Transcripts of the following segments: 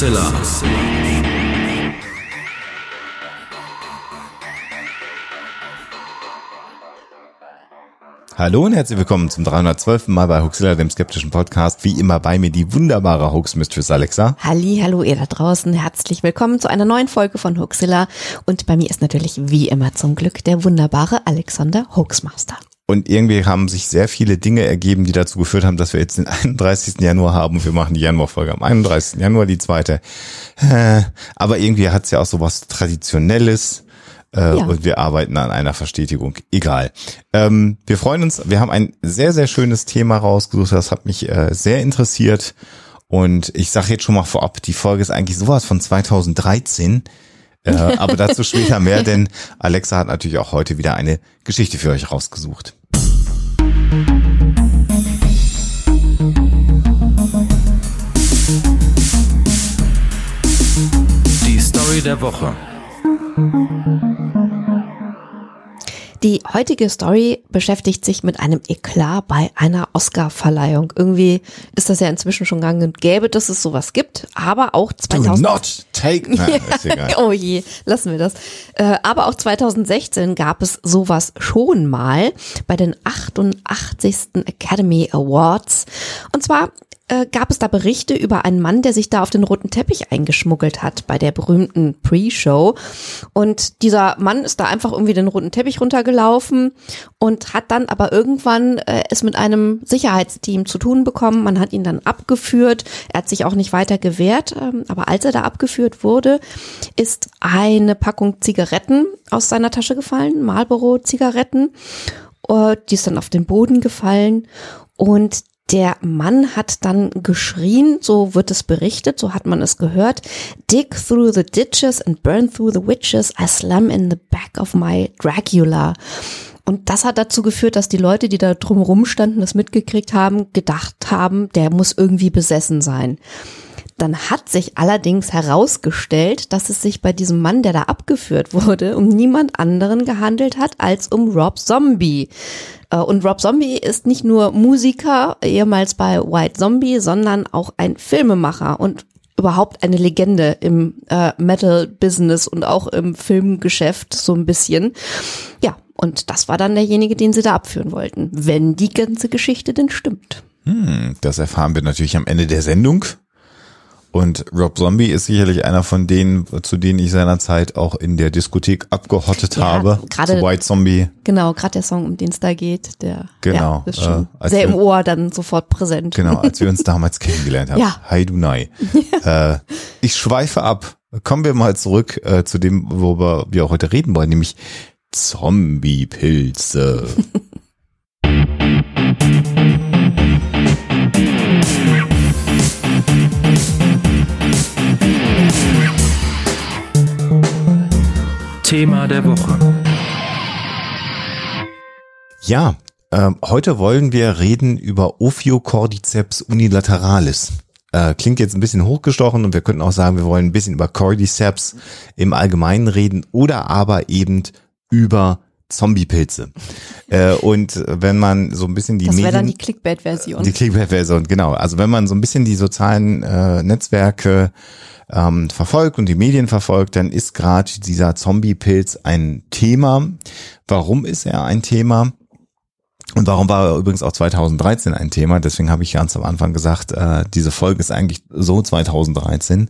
Hoaxilla. Hallo und herzlich willkommen zum 312. Mal bei Hoaxilla, dem skeptischen Podcast. Wie immer bei mir die wunderbare Hoax Mistress Alexa. Halli, hallo ihr da draußen. Herzlich willkommen zu einer neuen Folge von Hoaxilla. Und bei mir ist natürlich wie immer zum Glück der wunderbare Alexander Hoaxmaster. Und irgendwie haben sich sehr viele Dinge ergeben, die dazu geführt haben, dass wir jetzt den 31. Januar haben. Wir machen die Januarfolge am 31. Januar, die zweite. Aber irgendwie hat es ja auch so was Traditionelles. Äh, ja. Und wir arbeiten an einer Verstetigung. Egal. Ähm, wir freuen uns. Wir haben ein sehr, sehr schönes Thema rausgesucht. Das hat mich äh, sehr interessiert. Und ich sage jetzt schon mal vorab, die Folge ist eigentlich sowas von 2013. Äh, aber dazu später mehr, denn Alexa hat natürlich auch heute wieder eine Geschichte für euch rausgesucht. Story der Woche. Die heutige Story beschäftigt sich mit einem Eklat bei einer Oscar-Verleihung. Irgendwie ist das ja inzwischen schon gang und gäbe, dass es sowas gibt, aber auch 2000 Do not take. Na, oh je, lassen wir das. Äh, aber auch 2016 gab es sowas schon mal bei den 88. Academy Awards. Und zwar äh, gab es da Berichte über einen Mann, der sich da auf den roten Teppich eingeschmuggelt hat bei der berühmten Pre-Show. Und dieser Mann ist da einfach irgendwie den roten Teppich runtergelaufen und hat dann aber irgendwann äh, es mit einem Sicherheitsteam zu tun bekommen. Man hat ihn dann abgeführt. Er hat sich auch nicht weiter gewehrt. Ähm, aber als er da abgeführt wurde, ist eine Packung Zigaretten aus seiner Tasche gefallen, Marlboro-Zigaretten. Uh, die ist dann auf den Boden gefallen und der Mann hat dann geschrien, so wird es berichtet, so hat man es gehört. Dig through the ditches and burn through the witches, I slam in the back of my Dracula. Und das hat dazu geführt, dass die Leute, die da drumherum standen, das mitgekriegt haben, gedacht haben, der muss irgendwie besessen sein. Dann hat sich allerdings herausgestellt, dass es sich bei diesem Mann, der da abgeführt wurde, um niemand anderen gehandelt hat als um Rob Zombie. Äh, und Rob Zombie ist nicht nur Musiker, ehemals bei White Zombie, sondern auch ein Filmemacher und überhaupt eine Legende im äh, Metal-Business und auch im Filmgeschäft so ein bisschen. Ja, und das war dann derjenige, den sie da abführen wollten, wenn die ganze Geschichte denn stimmt. Hm, das erfahren wir natürlich am Ende der Sendung. Und Rob Zombie ist sicherlich einer von denen, zu denen ich seinerzeit auch in der Diskothek abgehottet ja, habe. Gerade White Zombie. Genau, gerade der Song, um den es da geht, der genau, ja, ist schon äh, sehr wir, im Ohr dann sofort präsent. Genau, als wir uns damals kennengelernt haben. Ja. Hi Dunai. äh, ich schweife ab. Kommen wir mal zurück äh, zu dem, worüber wir auch heute reden wollen, nämlich Zombie-Pilze. Thema der Woche. Ja, äh, heute wollen wir reden über Ophiocordyceps unilateralis. Äh, klingt jetzt ein bisschen hochgestochen und wir könnten auch sagen, wir wollen ein bisschen über Cordyceps im Allgemeinen reden oder aber eben über Zombiepilze. äh, und wenn man so ein bisschen die das Medien... Das wäre dann die Clickbait-Version. Die Clickbait-Version, genau. Also wenn man so ein bisschen die sozialen äh, Netzwerke ähm, verfolgt und die Medien verfolgt, dann ist gerade dieser Zombie-Pilz ein Thema. Warum ist er ein Thema? Und warum war er übrigens auch 2013 ein Thema? Deswegen habe ich ganz am Anfang gesagt, äh, diese Folge ist eigentlich so 2013.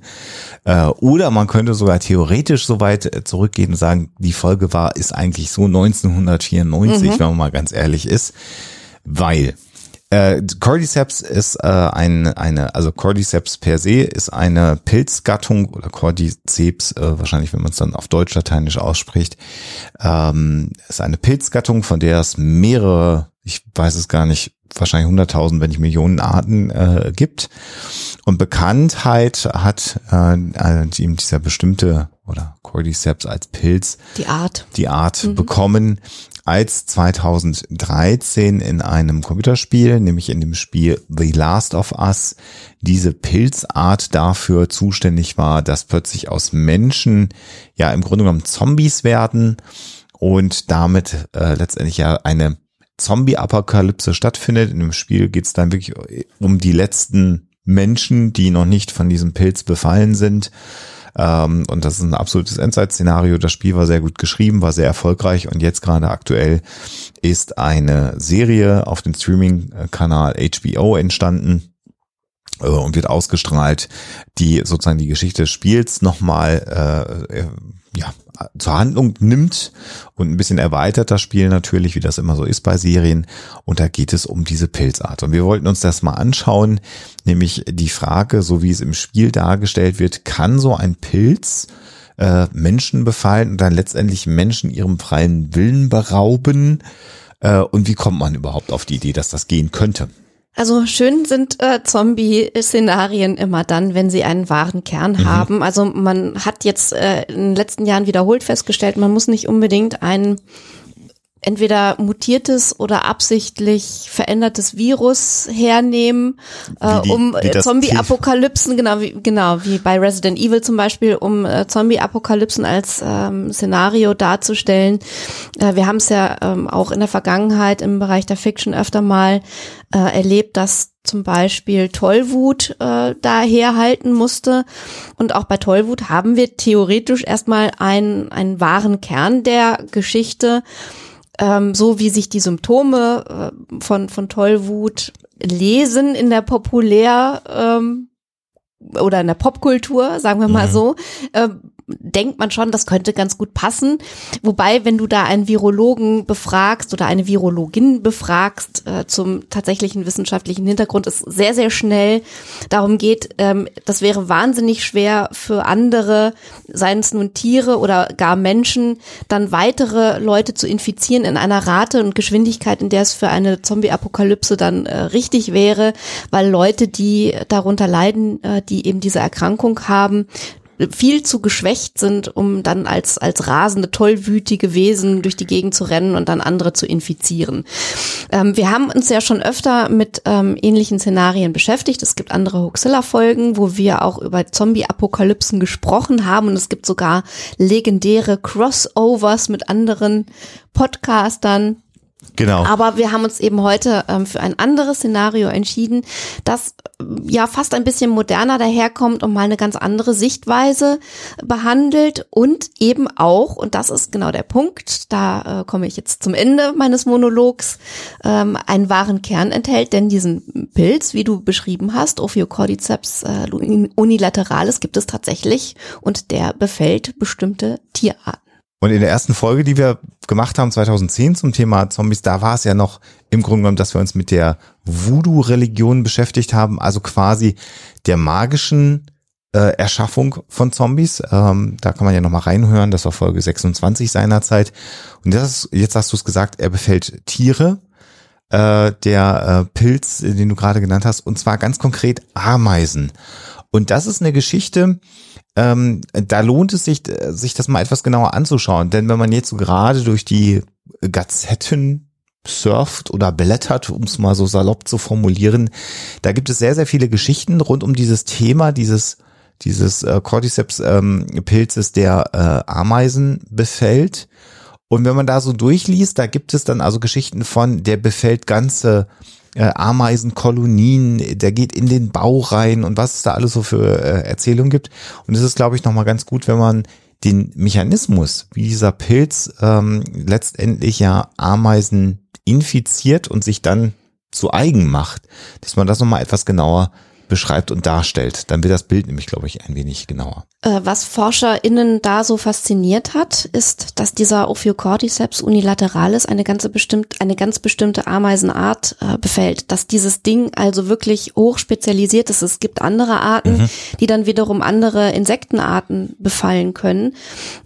Äh, oder man könnte sogar theoretisch so weit äh, zurückgehen und sagen, die Folge war, ist eigentlich so 1994, mhm. wenn man mal ganz ehrlich ist. Weil äh, Cordyceps ist äh, ein, eine, also Cordyceps per se ist eine Pilzgattung oder Cordyceps, äh, wahrscheinlich wenn man es dann auf Deutsch lateinisch ausspricht, ähm, ist eine Pilzgattung, von der es mehrere, ich weiß es gar nicht, wahrscheinlich 100.000, wenn nicht Millionen Arten äh, gibt. Und Bekanntheit hat äh, äh, dieser bestimmte oder Cordyceps als Pilz die Art die Art mhm. bekommen, als 2013 in einem Computerspiel, nämlich in dem Spiel The Last of Us, diese Pilzart dafür zuständig war, dass plötzlich aus Menschen ja im Grunde genommen Zombies werden und damit äh, letztendlich ja eine Zombie-Apokalypse stattfindet. In dem Spiel geht es dann wirklich um die letzten Menschen, die noch nicht von diesem Pilz befallen sind. Ähm, und das ist ein absolutes Endzeit-Szenario. Das Spiel war sehr gut geschrieben, war sehr erfolgreich und jetzt gerade aktuell ist eine Serie auf dem Streaming-Kanal HBO entstanden und wird ausgestrahlt, die sozusagen die Geschichte des Spiels nochmal äh, ja, zur Handlung nimmt und ein bisschen erweitert das Spiel natürlich, wie das immer so ist bei Serien. Und da geht es um diese Pilzart. Und wir wollten uns das mal anschauen, nämlich die Frage, so wie es im Spiel dargestellt wird, kann so ein Pilz äh, Menschen befallen und dann letztendlich Menschen ihrem freien Willen berauben? Äh, und wie kommt man überhaupt auf die Idee, dass das gehen könnte? Also schön sind äh, Zombie-Szenarien immer dann, wenn sie einen wahren Kern mhm. haben. Also man hat jetzt äh, in den letzten Jahren wiederholt festgestellt, man muss nicht unbedingt einen entweder mutiertes oder absichtlich verändertes Virus hernehmen, äh, die, um äh, Zombie-Apokalypsen, genau wie, genau wie bei Resident Evil zum Beispiel, um äh, Zombie-Apokalypsen als ähm, Szenario darzustellen. Äh, wir haben es ja ähm, auch in der Vergangenheit im Bereich der Fiction öfter mal äh, erlebt, dass zum Beispiel Tollwut äh, daherhalten musste. Und auch bei Tollwut haben wir theoretisch erstmal einen, einen wahren Kern der Geschichte ähm, so wie sich die Symptome äh, von, von Tollwut lesen in der populär ähm, oder in der Popkultur, sagen wir mal mhm. so, äh, denkt man schon, das könnte ganz gut passen. Wobei, wenn du da einen Virologen befragst oder eine Virologin befragst äh, zum tatsächlichen wissenschaftlichen Hintergrund, es sehr, sehr schnell darum geht, ähm, das wäre wahnsinnig schwer für andere, seien es nun Tiere oder gar Menschen, dann weitere Leute zu infizieren in einer Rate und Geschwindigkeit, in der es für eine Zombie-Apokalypse dann äh, richtig wäre, weil Leute, die darunter leiden, äh, die eben diese Erkrankung haben, viel zu geschwächt sind, um dann als, als rasende, tollwütige Wesen durch die Gegend zu rennen und dann andere zu infizieren. Ähm, wir haben uns ja schon öfter mit ähm, ähnlichen Szenarien beschäftigt. Es gibt andere Hoaxilla-Folgen, wo wir auch über Zombie-Apokalypsen gesprochen haben und es gibt sogar legendäre Crossovers mit anderen Podcastern. Genau. Aber wir haben uns eben heute ähm, für ein anderes Szenario entschieden, das äh, ja fast ein bisschen moderner daherkommt und mal eine ganz andere Sichtweise behandelt und eben auch, und das ist genau der Punkt, da äh, komme ich jetzt zum Ende meines Monologs, ähm, einen wahren Kern enthält, denn diesen Pilz, wie du beschrieben hast, Ophiocordyceps äh, unilateralis, gibt es tatsächlich und der befällt bestimmte Tierarten. Und in der ersten Folge, die wir gemacht haben, 2010 zum Thema Zombies, da war es ja noch im Grunde genommen, dass wir uns mit der Voodoo-Religion beschäftigt haben, also quasi der magischen äh, Erschaffung von Zombies. Ähm, da kann man ja nochmal reinhören, das war Folge 26 seinerzeit. Und das, jetzt hast du es gesagt, er befällt Tiere, äh, der äh, Pilz, den du gerade genannt hast, und zwar ganz konkret Ameisen. Und das ist eine Geschichte, ähm, da lohnt es sich, sich das mal etwas genauer anzuschauen. Denn wenn man jetzt so gerade durch die Gazetten surft oder blättert, um es mal so salopp zu formulieren, da gibt es sehr, sehr viele Geschichten rund um dieses Thema, dieses dieses äh, Cordyceps-Pilzes, ähm, der äh, Ameisen befällt. Und wenn man da so durchliest, da gibt es dann also Geschichten von, der befällt ganze äh, Ameisenkolonien, der geht in den Bau rein und was es da alles so für äh, Erzählungen gibt. Und es ist, glaube ich, nochmal ganz gut, wenn man den Mechanismus, wie dieser Pilz ähm, letztendlich ja Ameisen infiziert und sich dann zu eigen macht, dass man das nochmal etwas genauer beschreibt und darstellt. Dann wird das Bild nämlich, glaube ich, ein wenig genauer. Äh, was ForscherInnen da so fasziniert hat, ist, dass dieser Ophiocordyceps unilateralis eine ganze bestimmt, eine ganz bestimmte Ameisenart äh, befällt. Dass dieses Ding also wirklich hochspezialisiert ist. Es gibt andere Arten, mhm. die dann wiederum andere Insektenarten befallen können.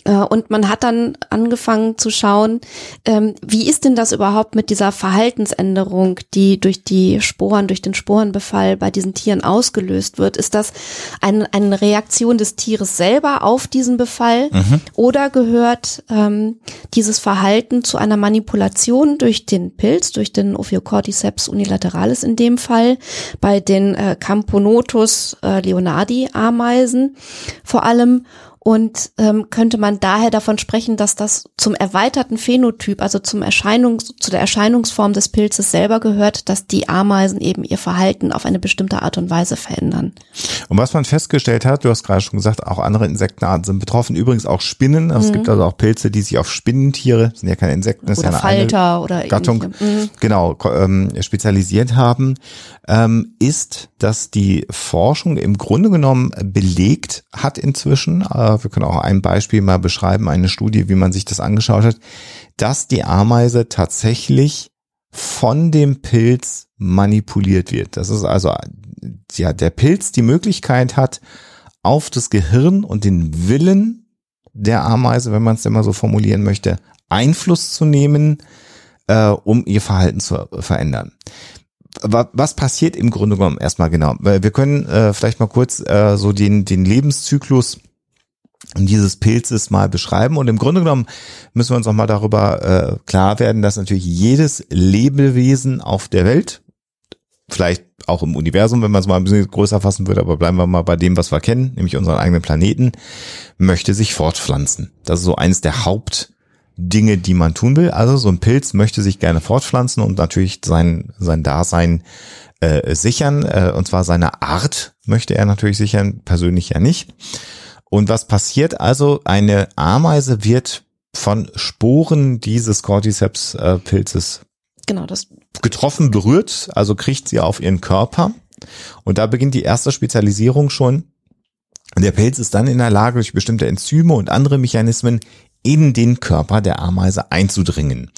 Äh, und man hat dann angefangen zu schauen, ähm, wie ist denn das überhaupt mit dieser Verhaltensänderung, die durch die Sporen, durch den Sporenbefall bei diesen Tieren ausgelöst wird? Ist das ein, eine Reaktion des Tieres selber auf diesen Befall mhm. oder gehört ähm, dieses Verhalten zu einer Manipulation durch den Pilz, durch den Ophiocordyceps unilateralis in dem Fall, bei den äh, Camponotus äh, leonardi Ameisen vor allem Und ähm, könnte man daher davon sprechen, dass das zum erweiterten Phänotyp, also zum Erscheinungs, zu der Erscheinungsform des Pilzes selber gehört, dass die Ameisen eben ihr Verhalten auf eine bestimmte Art und Weise verändern. Und was man festgestellt hat, du hast gerade schon gesagt, auch andere Insektenarten sind betroffen, übrigens auch Spinnen. Mhm. Es gibt also auch Pilze, die sich auf Spinnentiere, sind ja keine Insekten, das oder ist ja eine Falter oder Gattung, mhm. genau, ähm, spezialisiert haben, ähm, ist, dass die Forschung im Grunde genommen belegt hat inzwischen, äh, wir können auch ein Beispiel mal beschreiben, eine Studie, wie man sich das angeschaut hat, dass die Ameise tatsächlich von dem Pilz manipuliert wird. Das ist also ja der Pilz die Möglichkeit hat, auf das Gehirn und den Willen der Ameise, wenn man es mal so formulieren möchte, Einfluss zu nehmen, äh, um ihr Verhalten zu verändern. Was passiert im Grunde genommen erstmal genau? Wir können äh, vielleicht mal kurz äh, so den, den Lebenszyklus dieses Pilzes mal beschreiben. Und im Grunde genommen müssen wir uns auch mal darüber äh, klar werden, dass natürlich jedes Lebewesen auf der Welt, vielleicht auch im Universum, wenn man es mal ein bisschen größer fassen würde, aber bleiben wir mal bei dem, was wir kennen, nämlich unseren eigenen Planeten, möchte sich fortpflanzen. Das ist so eines der Hauptdinge, die man tun will. Also so ein Pilz möchte sich gerne fortpflanzen und natürlich sein, sein Dasein äh, sichern. Äh, und zwar seine Art möchte er natürlich sichern, persönlich ja nicht. Und was passiert also? Eine Ameise wird von Sporen dieses Cordyceps-Pilzes genau, das getroffen, berührt, also kriegt sie auf ihren Körper. Und da beginnt die erste Spezialisierung schon. Der Pilz ist dann in der Lage, durch bestimmte Enzyme und andere Mechanismen in den Körper der Ameise einzudringen.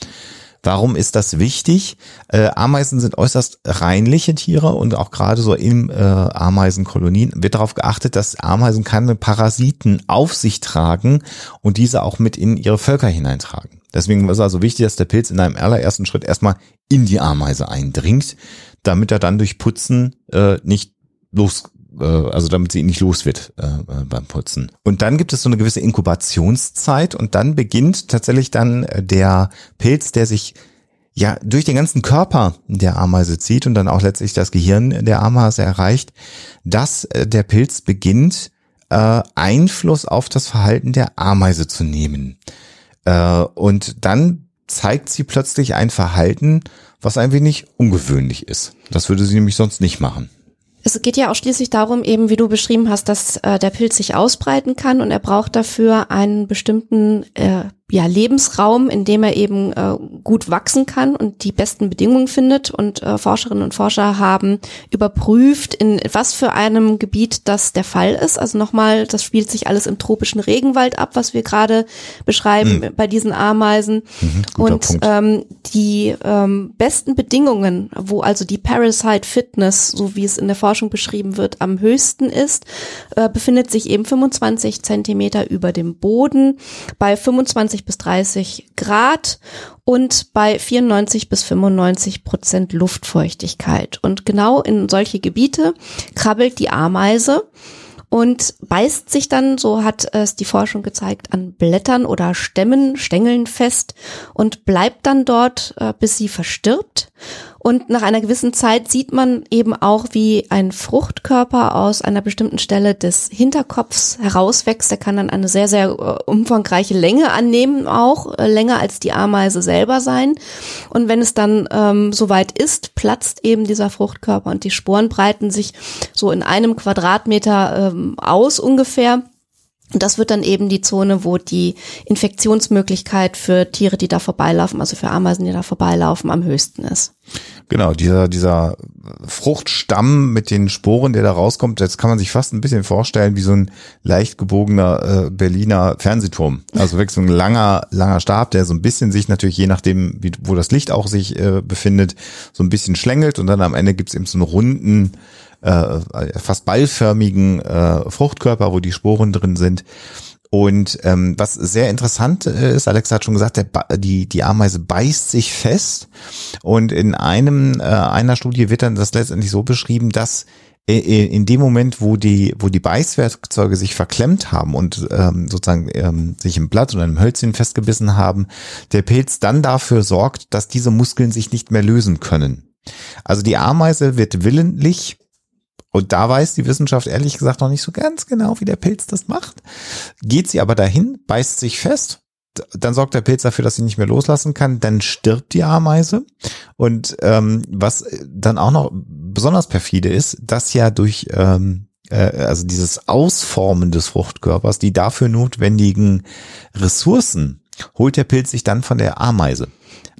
Warum ist das wichtig? Äh, Ameisen sind äußerst reinliche Tiere und auch gerade so in äh, Ameisenkolonien wird darauf geachtet, dass Ameisen keine Parasiten auf sich tragen und diese auch mit in ihre Völker hineintragen. Deswegen ist es also wichtig, dass der Pilz in einem allerersten Schritt erstmal in die Ameise eindringt, damit er dann durch Putzen äh, nicht los äh, also damit sie ihn nicht los wird äh, äh, beim Putzen. Und dann gibt es so eine gewisse Inkubationszeit und dann beginnt tatsächlich dann äh, der Pilz, der sich ja durch den ganzen Körper der Ameise zieht und dann auch letztlich das Gehirn der Ameise erreicht, dass der Pilz beginnt, äh, Einfluss auf das Verhalten der Ameise zu nehmen. Äh, und dann zeigt sie plötzlich ein Verhalten, was ein wenig ungewöhnlich ist. Das würde sie nämlich sonst nicht machen. Es geht ja auch schließlich darum, eben wie du beschrieben hast, dass äh, der Pilz sich ausbreiten kann und er braucht dafür einen bestimmten äh, ja, Lebensraum, in dem er eben äh, gut wachsen kann und die besten Bedingungen findet. Und äh, Forscherinnen und Forscher haben überprüft, in was für einem Gebiet das der Fall ist. Also nochmal, das spielt sich alles im tropischen Regenwald ab, was wir gerade beschreiben mhm. bei diesen Ameisen. Mhm, und ähm, die ähm, besten Bedingungen, wo also die Parasite Fitness, so wie es in der Forschung beschrieben wird, am höchsten ist, äh, befindet sich eben 25 Zentimeter über dem Boden bei 25 20 bis 30 Grad und bei 94 bis 95 Prozent Luftfeuchtigkeit. Und genau in solche Gebiete krabbelt die Ameise und beißt sich dann, so hat es die Forschung gezeigt, an Blättern oder Stämmen, Stängeln fest und bleibt dann dort, äh, bis sie verstirbt. Und nach einer gewissen Zeit sieht man eben auch, wie ein Fruchtkörper aus einer bestimmten Stelle des Hinterkopfs herauswächst. Der kann dann eine sehr, sehr äh, umfangreiche Länge annehmen, auch äh, länger als die Ameise selber sein. Und wenn es dann ähm, soweit ist, platzt eben dieser Fruchtkörper und die Sporen breiten sich so in einem Quadratmeter ähm, aus ungefähr. Und das wird dann eben die Zone, wo die Infektionsmöglichkeit für Tiere, die da vorbeilaufen, also für Ameisen, die da vorbeilaufen, am höchsten ist. Genau, dieser, dieser Fruchtstamm mit den Sporen, der da rauskommt, jetzt kann man sich fast ein bisschen vorstellen wie so ein leicht gebogener äh, Berliner Fernsehturm. Also wirklich so ein langer, langer Stab, der so ein bisschen sich natürlich, je nachdem, wie, wo das Licht auch sich äh, befindet, so ein bisschen schlängelt und dann am Ende gibt's eben so einen runden, äh, fast ballförmigen äh, Fruchtkörper, wo die Sporen drin sind. Und ähm, was sehr interessant äh, ist, Alex hat schon gesagt, der, die, die Ameise beißt sich fest. Und in einem äh, einer Studie wird dann das letztendlich so beschrieben, dass in dem Moment, wo die, wo die Beißwerkzeuge sich verklemmt haben und ähm, sozusagen ähm, sich im Blatt oder im Hölzchen festgebissen haben, der Pilz dann dafür sorgt, dass diese Muskeln sich nicht mehr lösen können. Also die Ameise wird willentlich Und da weiß die Wissenschaft ehrlich gesagt noch nicht so ganz genau, wie der Pilz das macht. Geht sie aber dahin, beißt sich fest, dann sorgt der Pilz dafür, dass sie nicht mehr loslassen kann, dann stirbt die Ameise. Und ähm, was dann auch noch besonders perfide ist, dass ja durch ähm, äh, also dieses Ausformen des Fruchtkörpers, die dafür notwendigen Ressourcen, holt der Pilz sich dann von der Ameise.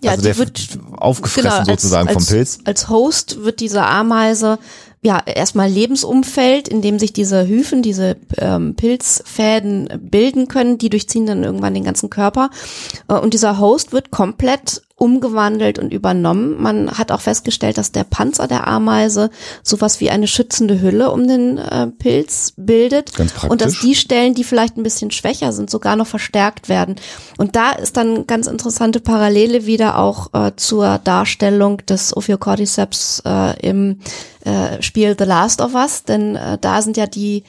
Ja, also die der wird aufgefressen genau, als- sozusagen vom als, Pilz. Als Host wird diese Ameise ja erstmal Lebensumfeld, in dem sich diese Hyphen, diese ähm, Pilzfäden bilden können, die durchziehen dann irgendwann den ganzen Körper. Äh, und dieser Host wird komplett umgewandelt und übernommen. Man hat auch festgestellt, dass der Panzer der Ameise sowas wie eine schützende Hülle um den äh, Pilz bildet. Ganz praktisch. Und dass die Stellen, die vielleicht ein bisschen schwächer sind, sogar noch verstärkt werden. Und da ist dann ganz interessante Parallele wieder auch äh, zur Darstellung des Ophiocordyceps äh, im äh, Spiel The Last of Us, denn äh, da sind ja die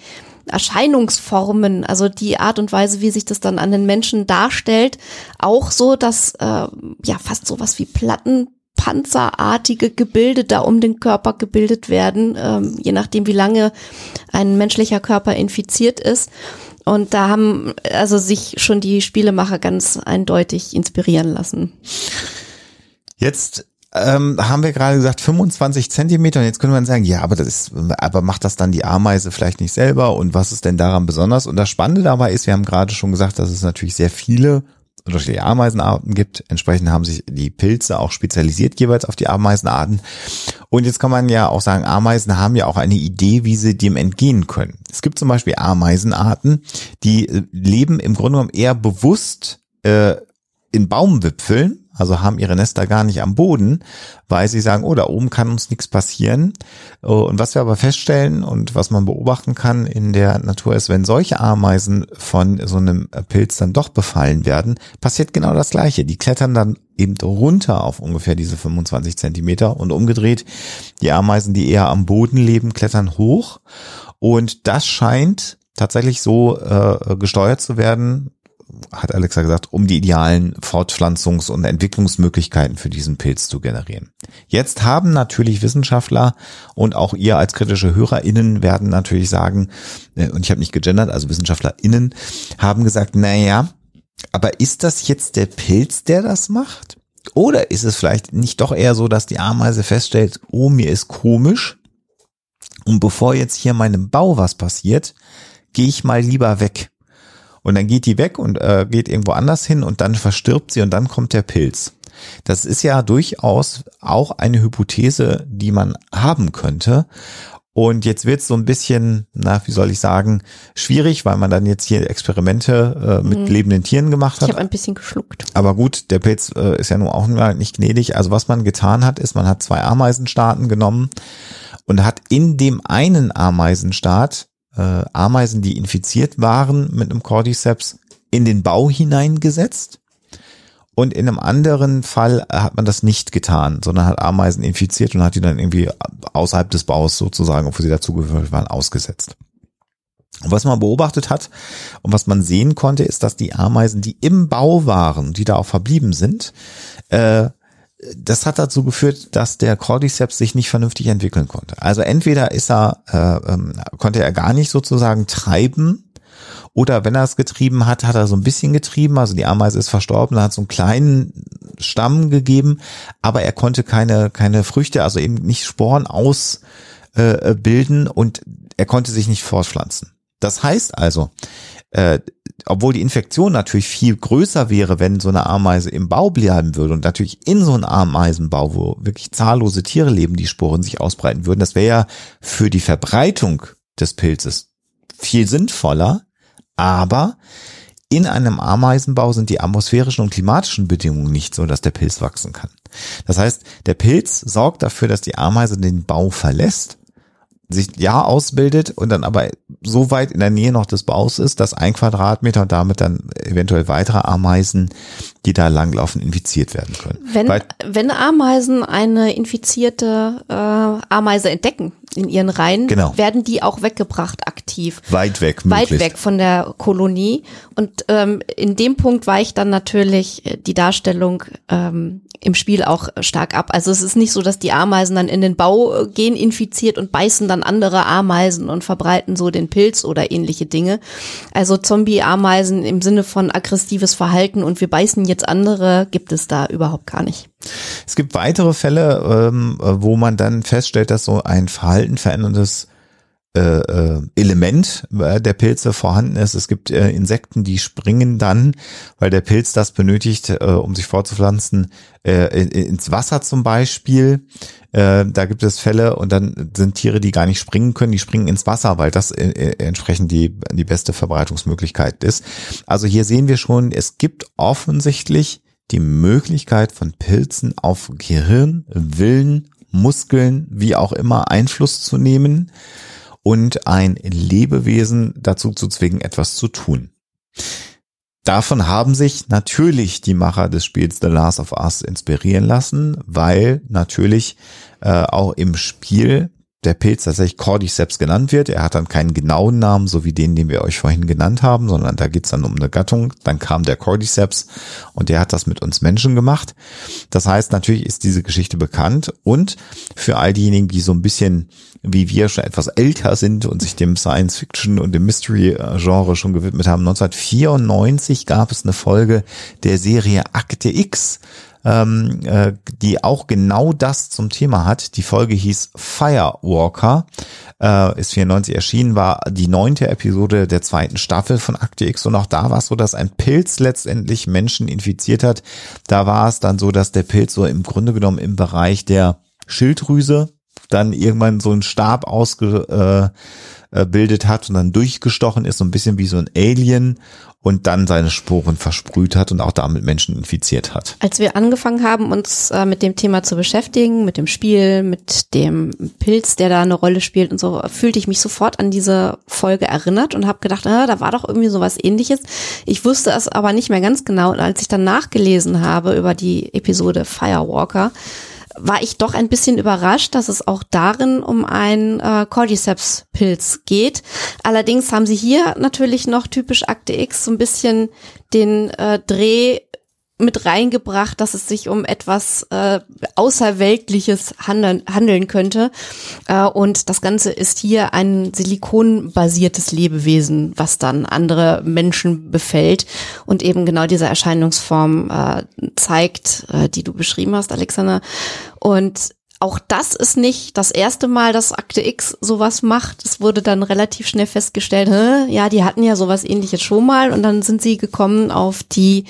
Erscheinungsformen, also die Art und Weise, wie sich das dann an den Menschen darstellt, auch so, dass äh, ja fast sowas wie Platten panzerartige Gebilde da um den Körper gebildet werden, ähm, je nachdem, wie lange ein menschlicher Körper infiziert ist. Und da haben also sich schon die Spielemacher ganz eindeutig inspirieren lassen. Jetzt ähm, haben wir gerade gesagt 25 Zentimeter und jetzt könnte man sagen, ja, aber das ist, aber macht das dann die Ameise vielleicht nicht selber und was ist denn daran besonders? Und das Spannende dabei ist, wir haben gerade schon gesagt, dass es natürlich sehr viele unterschiedliche Ameisenarten gibt. Entsprechend haben sich die Pilze auch spezialisiert jeweils auf die Ameisenarten. Und jetzt kann man ja auch sagen, Ameisen haben ja auch eine Idee, wie sie dem entgehen können. Es gibt zum Beispiel Ameisenarten, die leben im Grunde genommen eher bewusst äh, in Baumwipfeln, also haben ihre Nester gar nicht am Boden, weil sie sagen, oh, da oben kann uns nichts passieren. Oh, Und was wir aber feststellen und was man beobachten kann in der Natur ist, wenn solche Ameisen von so einem Pilz dann doch befallen werden, passiert genau das Gleiche. Die klettern dann eben runter auf ungefähr diese 25 Zentimeter und umgedreht. Die Ameisen, die eher am Boden leben, klettern hoch. Und das scheint tatsächlich so äh, gesteuert zu werden, hat Alexa gesagt, um die idealen Fortpflanzungs- und Entwicklungsmöglichkeiten für diesen Pilz zu generieren. Jetzt haben natürlich Wissenschaftler und auch ihr als kritische HörerInnen werden natürlich sagen, äh, und ich habe nicht gegendert, also WissenschaftlerInnen haben gesagt, naja, aber ist das jetzt der Pilz, der das macht? Oder ist es vielleicht nicht doch eher so, dass die Ameise feststellt, oh, mir ist komisch und bevor jetzt hier meinem Bau was passiert, gehe ich mal lieber weg. Und dann geht die weg und äh, geht irgendwo anders hin und dann verstirbt sie und dann kommt der Pilz. Das ist ja durchaus auch eine Hypothese, die man haben könnte. Und jetzt wird es so ein bisschen, na, wie soll ich sagen, schwierig, weil man dann jetzt hier Experimente äh, mit lebenden Tieren gemacht Ich hat. habe ein bisschen geschluckt. Aber gut, der Pilz äh, ist ja nun auch nicht gnädig. Also was man getan hat, ist, man hat zwei Ameisenstaaten genommen und hat in dem einen Ameisenstaat äh, Ameisen, die infiziert waren mit einem Cordyceps, in den Bau hineingesetzt. Und in einem anderen Fall hat man das nicht getan, sondern hat Ameisen infiziert und hat die dann irgendwie außerhalb des Baus sozusagen, obwohl sie dazugehörig waren, ausgesetzt. Und was man beobachtet hat und was man sehen konnte, ist, dass die Ameisen, die im Bau waren, die da auch verblieben sind, äh, das hat dazu geführt, dass der Cordyceps sich nicht vernünftig entwickeln konnte. Also entweder ist er, äh, ähm, konnte er gar nicht sozusagen treiben, oder wenn er es getrieben hat, hat er so ein bisschen getrieben. Also die Ameise ist verstorben, hat so einen kleinen Stamm gegeben, aber er konnte keine, keine Früchte, also eben nicht Sporen ausbilden äh, bilden und er konnte sich nicht fortpflanzen. Das heißt also, äh, obwohl die Infektion natürlich viel größer wäre, wenn so eine Ameise im Bau bleiben würde und natürlich in so einem Ameisenbau, wo wirklich zahllose Tiere leben, die Sporen sich ausbreiten würden, das wäre ja für die Verbreitung des Pilzes viel sinnvoller, aber in einem Ameisenbau sind die atmosphärischen und klimatischen Bedingungen nicht so, dass der Pilz wachsen kann. Das heißt, der Pilz sorgt dafür, dass die Ameise den Bau verlässt, sich ja ausbildet und dann aber so weit in der Nähe noch des Baus ist, dass ein Quadratmeter und damit dann eventuell weitere Ameisen, die da langlaufen, infiziert werden können. Wenn, Weil, wenn Ameisen eine infizierte äh, Ameise entdecken in ihren Reihen, Genau. werden die auch weggebracht aktiv. Weit weg, Weit möglichst. weg von der Kolonie. Und ähm, in dem Punkt weicht dann natürlich äh, die Darstellung ähm, im Spiel auch stark ab. Also es ist nicht so, dass die Ameisen dann in den Bau äh, gehen infiziert und beißen dann andere Ameisen und verbreiten so den Pilz oder ähnliche Dinge. Also Zombie-Ameisen im Sinne von aggressives Verhalten und wir beißen jetzt andere gibt es da überhaupt gar nicht. Es gibt weitere Fälle, ähm, wo man dann feststellt, dass so ein Verhalten veränderndes äh, äh, Element äh, der Pilze vorhanden ist. Es gibt Insekten, die springen dann, weil der Pilz das benötigt, um sich fortzupflanzen, in, ins Wasser zum Beispiel. Da gibt es Fälle und dann sind Tiere, die gar nicht springen können, die springen ins Wasser, weil das entsprechend die, die beste Verbreitungsmöglichkeit ist. Also hier sehen wir schon, es gibt offensichtlich die Möglichkeit von Pilzen auf Gehirn, Willen, Muskeln, wie auch immer Einfluss zu nehmen und ein Lebewesen dazu zu zwingen, etwas zu tun. Davon haben sich natürlich die Macher des Spiels The Last of Us inspirieren lassen, weil natürlich äh, auch im Spiel der Pilz tatsächlich Cordyceps genannt wird. Er hat dann keinen genauen Namen, so wie den, den wir euch vorhin genannt haben, sondern da geht's dann um eine Gattung. Dann kam der Cordyceps und der hat das mit uns Menschen gemacht. Das heißt, natürlich ist diese Geschichte bekannt und für all diejenigen, die so ein bisschen wie wir schon etwas älter sind und sich dem Science Fiction und dem Mystery Genre schon gewidmet haben. 1994 gab es eine Folge der Serie Akte X, ähm, äh, die auch genau das zum Thema hat. Die Folge hieß Firewalker, äh, ist 94 erschienen, war die neunte Episode der zweiten Staffel von Akte X und auch da war es so, dass ein Pilz letztendlich Menschen infiziert hat. Da war es dann so, dass der Pilz so im Grunde genommen im Bereich der Schilddrüse dann irgendwann so einen Stab ausgebildet äh, hat und dann durchgestochen ist, so ein bisschen wie so ein Alien und dann seine Sporen versprüht hat und auch damit Menschen infiziert hat. Als wir angefangen haben, uns äh, mit dem Thema zu beschäftigen, mit dem Spiel, mit dem Pilz, der da eine Rolle spielt und so, fühlte ich mich sofort an diese Folge erinnert und habe gedacht, ah, da war doch irgendwie sowas ähnliches. Ich wusste es aber nicht mehr ganz genau und als ich dann nachgelesen habe über die Episode Firewalker, war ich doch ein bisschen überrascht, dass es auch darin um einen äh, Cordyceps-Pilz geht. Allerdings haben sie hier natürlich noch typisch Akte X so ein bisschen den äh, Dreh mit reingebracht, dass es sich um etwas äh, Außerweltliches handeln, handeln könnte. Äh, und das Ganze ist hier ein silikonbasiertes Lebewesen, was dann andere Menschen befällt und eben genau diese Erscheinungsform äh, zeigt, äh, die du beschrieben hast, Alexander. Und auch das ist nicht das erste Mal, dass Akte X sowas macht. Es wurde dann relativ schnell festgestellt, hä, ja, die hatten ja sowas ähnliches schon mal und dann sind sie gekommen auf die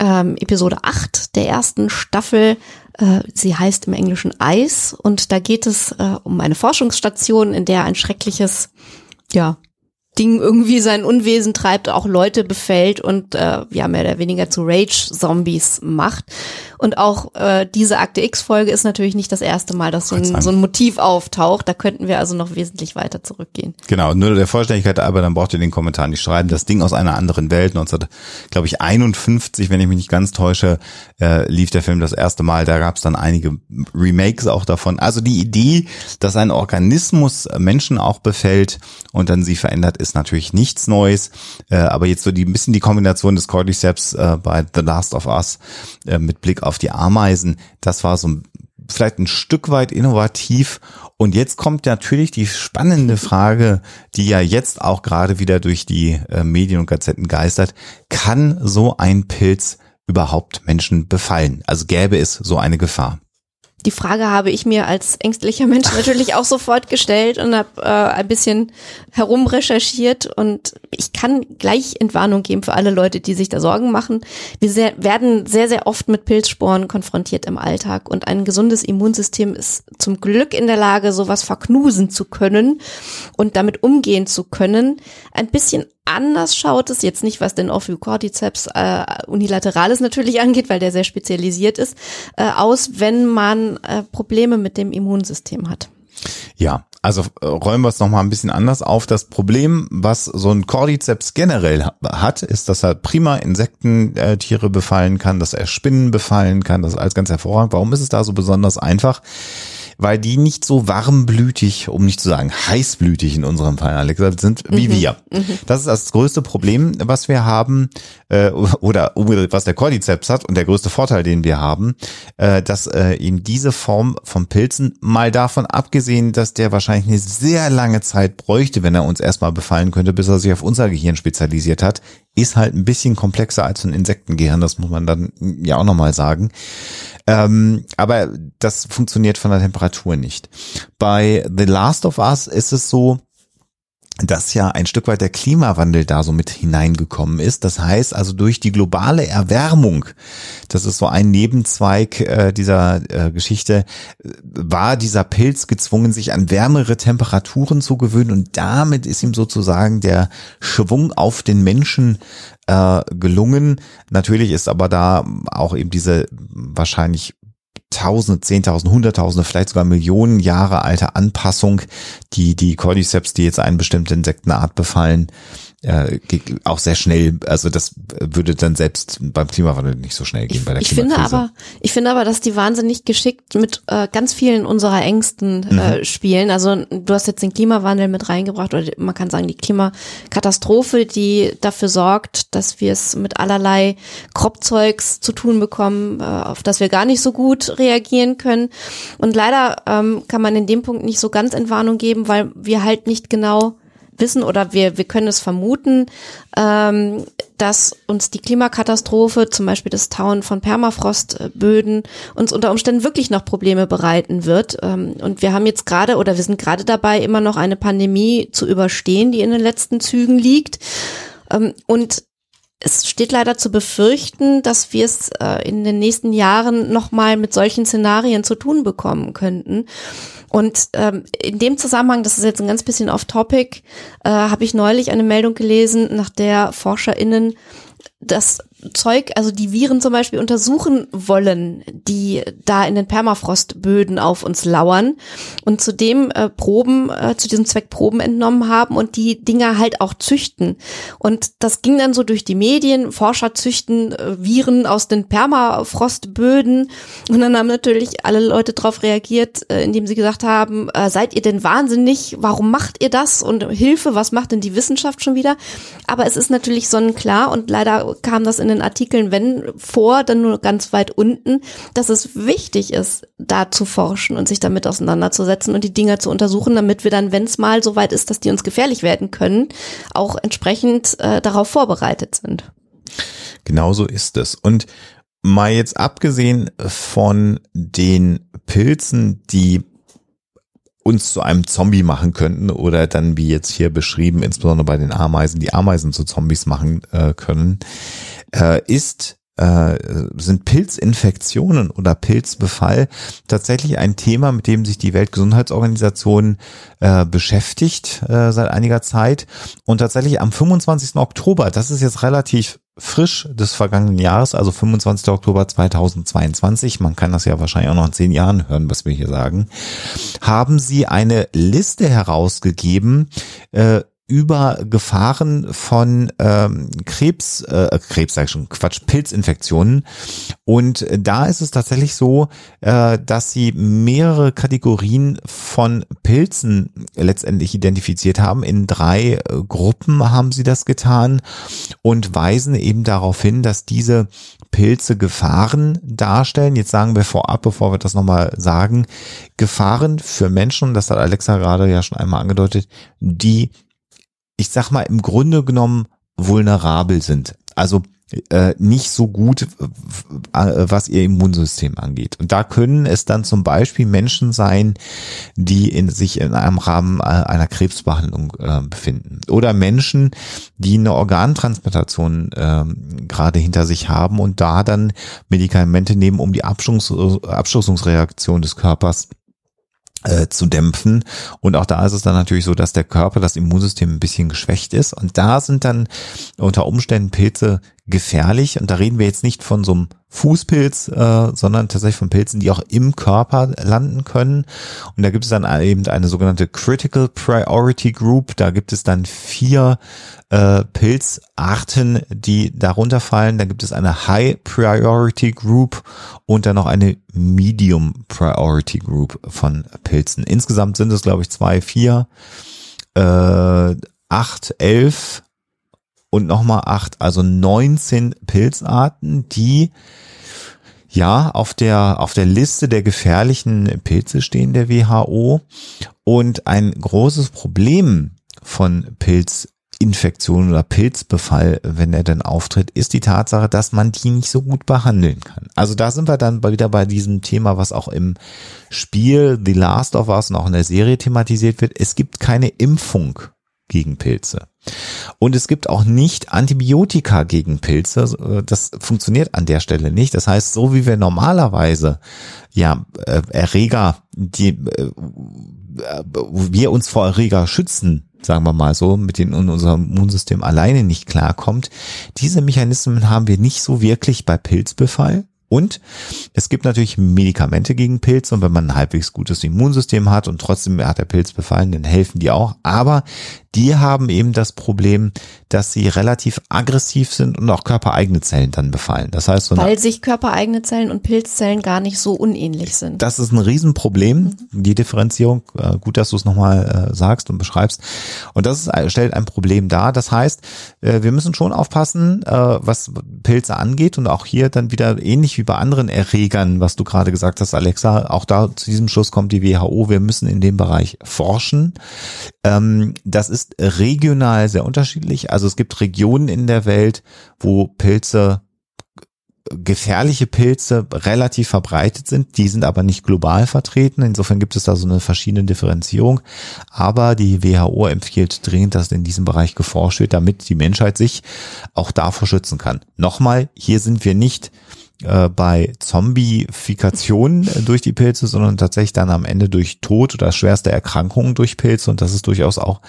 ähm, Episode 8 der ersten Staffel. Äh, sie heißt im Englischen Eis und da geht es äh, um eine Forschungsstation, in der ein schreckliches, ja, Ding irgendwie sein Unwesen treibt, auch Leute befällt und äh, ja mehr oder weniger zu Rage-Zombies macht. Und auch äh, diese Akte X-Folge ist natürlich nicht das erste Mal, dass so ein, so ein Motiv auftaucht. Da könnten wir also noch wesentlich weiter zurückgehen. Genau, nur der Vollständigkeit, aber dann braucht ihr den Kommentar nicht schreiben. Das Ding aus einer anderen Welt, 19, glaube ich, 51, wenn ich mich nicht ganz täusche, äh, lief der Film das erste Mal. Da gab es dann einige Remakes auch davon. Also die Idee, dass ein Organismus Menschen auch befällt und dann sie verändert, ist natürlich nichts Neues. Äh, aber jetzt so die ein bisschen die Kombination des Cordyceps äh, bei The Last of Us äh, mit Blick auf die Ameisen, das war so ein vielleicht ein Stück weit innovativ. Und jetzt kommt natürlich die spannende Frage, die ja jetzt auch gerade wieder durch die äh, Medien und Gazetten geistert. Kann so ein Pilz überhaupt Menschen befallen? Also gäbe es so eine Gefahr? Die Frage habe ich mir als ängstlicher Mensch natürlich auch sofort gestellt und habe äh, ein bisschen herumrecherchiert und ich kann gleich Entwarnung geben für alle Leute, die sich da Sorgen machen. Wir sehr, werden sehr, sehr oft mit Pilzsporen konfrontiert im Alltag und ein gesundes Immunsystem ist zum Glück in der Lage, sowas verknusen zu können und damit umgehen zu können. Ein bisschen anders schaut es jetzt nicht, was den Ophiocordyceps äh, unilaterales natürlich angeht, weil der sehr spezialisiert ist, äh, aus, wenn man äh, Probleme mit dem Immunsystem hat. Ja, also äh, räumen wir es nochmal ein bisschen anders auf. Das Problem, was so ein Cordyceps generell hat, ist, dass er prima Insektentiere befallen kann, dass er Spinnen befallen kann, das ist alles ganz hervorragend. Warum ist es da so besonders einfach? Weil die nicht so warmblütig, um nicht zu sagen heißblütig in unserem Fall, Alexa, sind wie Mhm. wir. Das ist das größte Problem, was wir haben, äh, oder was der Cordyceps hat und der größte Vorteil, den wir haben, äh, dass äh, eben diese Form von Pilzen, mal davon abgesehen, dass der wahrscheinlich eine sehr lange Zeit bräuchte, wenn er uns erstmal befallen könnte, bis er sich auf unser Gehirn spezialisiert hat, ist halt ein bisschen komplexer als ein Insektengehirn, das muss man dann ja auch nochmal sagen. Ähm, aber das funktioniert von der Temperatur nicht. Bei The Last of Us ist es so, dass ja ein Stück weit der Klimawandel da so mit hineingekommen ist. Das heißt also durch die globale Erwärmung, das ist so ein Nebenzweig äh, dieser äh, Geschichte, war dieser Pilz gezwungen, sich an wärmere Temperaturen zu gewöhnen und damit ist ihm sozusagen der Schwung auf den Menschen äh, gelungen. Natürlich ist aber da auch eben diese wahrscheinlich Tausende, Zehntausende, Hunderttausende, vielleicht sogar Millionen Jahre alte Anpassung, die die Cordyceps, die jetzt eine bestimmte Insektenart befallen, äh, auch sehr schnell, also das würde dann selbst beim Klimawandel nicht so schnell gehen bei der Ich finde aber, ich finde aber, dass die wahnsinnig geschickt mit äh, ganz vielen unserer Ängsten Mhm. äh, spielen. Also du hast jetzt den Klimawandel mit reingebracht oder man kann sagen die Klimakatastrophe, die dafür sorgt, dass wir es mit allerlei Kropfzeugs zu tun bekommen, äh, auf das wir gar nicht so gut reagieren können. Und leider ähm, kann man in dem Punkt nicht so ganz Entwarnung geben, weil wir halt nicht genau wissen oder wir, wir können es vermuten, ähm, dass uns die Klimakatastrophe, zum Beispiel das Tauen von Permafrostböden, uns unter Umständen wirklich noch Probleme bereiten wird. Ähm, und wir haben jetzt gerade oder wir sind gerade dabei, immer noch eine Pandemie zu überstehen, die in den letzten Zügen liegt. Ähm, und es steht leider zu befürchten, dass wir es äh, in den nächsten Jahren nochmal mit solchen Szenarien zu tun bekommen könnten. Und ähm, in dem Zusammenhang, das ist jetzt ein ganz bisschen off-topic, äh, habe ich neulich eine Meldung gelesen, nach der ForscherInnen das Zeug, also die Viren zum Beispiel untersuchen wollen, die da in den Permafrostböden auf uns lauern und zudem äh, Proben, äh, zu diesem Zweck Proben entnommen haben und die Dinger halt auch züchten. Und das ging dann so durch die Medien, Forscher züchten äh, Viren aus den Permafrostböden und dann haben natürlich alle Leute darauf reagiert, äh, indem sie gesagt haben, äh, seid ihr denn wahnsinnig, warum macht ihr das und Hilfe, was macht denn die Wissenschaft schon wieder? Aber es ist natürlich sonnenklar und leider kam das in den Artikeln, wenn vor, dann nur ganz weit unten, dass es wichtig ist, da zu forschen und sich damit auseinanderzusetzen und die Dinger zu untersuchen, damit wir dann, wenn es mal so weit ist, dass die uns gefährlich werden können, auch entsprechend äh, darauf vorbereitet sind. Genauso ist es. Und mal jetzt abgesehen von den Pilzen, die uns zu einem Zombie machen könnten oder dann wie jetzt hier beschrieben, insbesondere bei den Ameisen, die Ameisen zu Zombies machen äh, können, äh, ist äh, sind Pilzinfektionen oder Pilzbefall tatsächlich ein Thema, mit dem sich die Weltgesundheitsorganisation äh, beschäftigt äh, seit einiger Zeit. Und tatsächlich am 25. Oktober, das ist jetzt relativ frisch des vergangenen Jahres, also 25. Oktober 2022, man kann das ja wahrscheinlich auch noch in zehn Jahren hören, was wir hier sagen, haben sie eine Liste herausgegeben, äh, über Gefahren von ähm, Krebs, äh, Krebs sag ich schon, Quatsch, Pilzinfektionen. Und da ist es tatsächlich so, äh, dass sie mehrere Kategorien von Pilzen letztendlich identifiziert haben. In drei äh, Gruppen haben sie das getan und weisen eben darauf hin, dass diese Pilze Gefahren darstellen. Jetzt sagen wir vorab, bevor wir das nochmal sagen, Gefahren für Menschen, das hat Alexa gerade ja schon einmal angedeutet, die ich sag mal, im Grunde genommen vulnerabel sind. Also äh, nicht so gut, äh, was ihr Immunsystem angeht. Und da können es dann zum Beispiel Menschen sein, die in, sich in einem Rahmen äh, einer Krebsbehandlung äh, befinden. Oder Menschen, die eine Organtransplantation äh, gerade hinter sich haben und da dann Medikamente nehmen, um die Abschluss, Abschlussungsreaktion des Körpers äh, zu dämpfen. Und auch da ist es dann natürlich so, dass der Körper, das Immunsystem ein bisschen geschwächt ist. Und da sind dann unter Umständen Pilze gefährlich. Und da reden wir jetzt nicht von so einem Fußpilz, äh, sondern tatsächlich von Pilzen, die auch im Körper landen können. Und da gibt es dann eben eine sogenannte Critical Priority Group. Da gibt es dann vier äh, Pilzarten, die darunter fallen. Dann gibt es eine High Priority Group und dann noch eine Medium Priority Group von Pilzen. Insgesamt sind es, glaube ich, zwei, vier, äh, acht, elf und nochmal acht, also 19 Pilzarten, die ja auf der auf der Liste der gefährlichen Pilze stehen der WHO und ein großes Problem von Pilzinfektion oder Pilzbefall, wenn er denn auftritt, ist die Tatsache, dass man die nicht so gut behandeln kann. Also da sind wir dann wieder bei diesem Thema, was auch im Spiel The Last of Us und auch in der Serie thematisiert wird. Es gibt keine Impfung gegen Pilze. Und es gibt auch nicht Antibiotika gegen Pilze. Das funktioniert an der Stelle nicht. Das heißt, so wie wir normalerweise ja äh, Erreger, die äh, wir uns vor Erreger schützen, sagen wir mal so, mit denen unser Immunsystem alleine nicht klarkommt. Diese Mechanismen haben wir nicht so wirklich bei Pilzbefall. Und es gibt natürlich Medikamente gegen Pilze und wenn man ein halbwegs gutes Immunsystem hat und trotzdem hat der Pilz befallen, dann helfen die auch. Aber die haben eben das Problem, dass sie relativ aggressiv sind und auch körpereigene Zellen dann befallen. Das heißt, so weil sich körpereigene Zellen und Pilzzellen gar nicht so unähnlich sind. Das ist ein Riesenproblem, mhm. die Differenzierung. Äh, gut, dass du es nochmal äh, sagst und beschreibst. Und das ist, stellt ein Problem dar. Das heißt, äh, wir müssen schon aufpassen, was Pilze angeht und auch hier dann wieder ähnlich wie bei anderen Erregern, was du gerade gesagt hast, Alexa, auch da zu diesem Schluss kommt die WHO. Wir müssen in dem Bereich forschen. Ähm, das ist ist regional sehr unterschiedlich. Also es gibt Regionen in der Welt, wo Pilze gefährliche Pilze relativ verbreitet sind, die sind aber nicht global vertreten. Insofern gibt es da so eine verschiedene Differenzierung. Aber die WHO empfiehlt dringend, dass in diesem Bereich geforscht wird, damit die Menschheit sich auch davor schützen kann. Nochmal, hier sind wir nicht äh, bei Zombifikation äh, durch die Pilze, sondern tatsächlich dann am Ende durch Tod oder schwerste Erkrankungen durch Pilze und das ist durchaus auch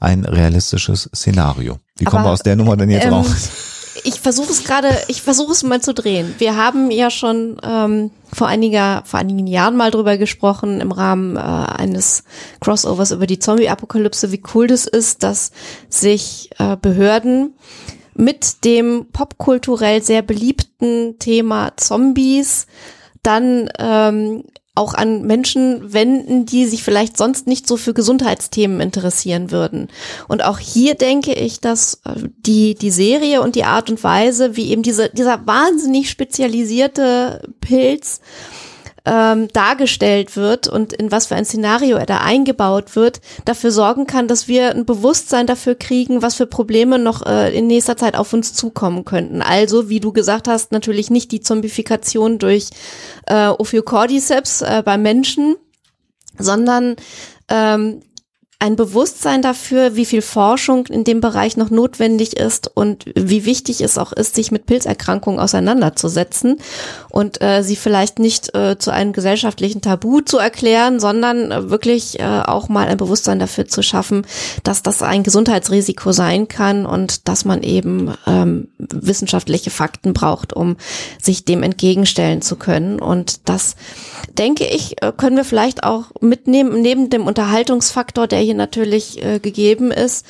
ein realistisches Szenario. Wie kommen wir aus der Nummer denn jetzt ähm, raus? Ich versuche es gerade, ich versuche es mal zu drehen. Wir haben ja schon ähm, vor einiger, vor einigen Jahren mal drüber gesprochen im Rahmen äh, eines Crossovers über die Zombie-Apokalypse, wie cool das ist, dass sich äh, Behörden mit dem popkulturell sehr beliebten Thema Zombies dann ähm, auch an Menschen wenden, die sich vielleicht sonst nicht so für Gesundheitsthemen interessieren würden. Und auch hier denke ich, dass äh, die, die Serie und die Art und Weise, wie eben diese, dieser wahnsinnig spezialisierte Pilz ähm, dargestellt wird und in was für ein Szenario er da eingebaut wird, dafür sorgen kann, dass wir ein Bewusstsein dafür kriegen, was für Probleme noch äh, in nächster Zeit auf uns zukommen könnten. Also, wie du gesagt hast, natürlich nicht die Zombifikation durch äh, Ophiocordyceps äh, beim Menschen, sondern ähm, ein Bewusstsein dafür, wie viel Forschung in dem Bereich noch notwendig ist und wie wichtig es auch ist, sich mit Pilzerkrankungen auseinanderzusetzen und äh, sie vielleicht nicht äh, zu einem gesellschaftlichen Tabu zu erklären, sondern äh, wirklich äh, auch mal ein Bewusstsein dafür zu schaffen, dass das ein Gesundheitsrisiko sein kann und dass man eben ähm, wissenschaftliche Fakten braucht, um sich dem entgegenstellen zu können. Und das, denke ich, äh, können wir vielleicht auch mitnehmen, neben dem Unterhaltungsfaktor, der hier hier natürlich äh, gegeben ist.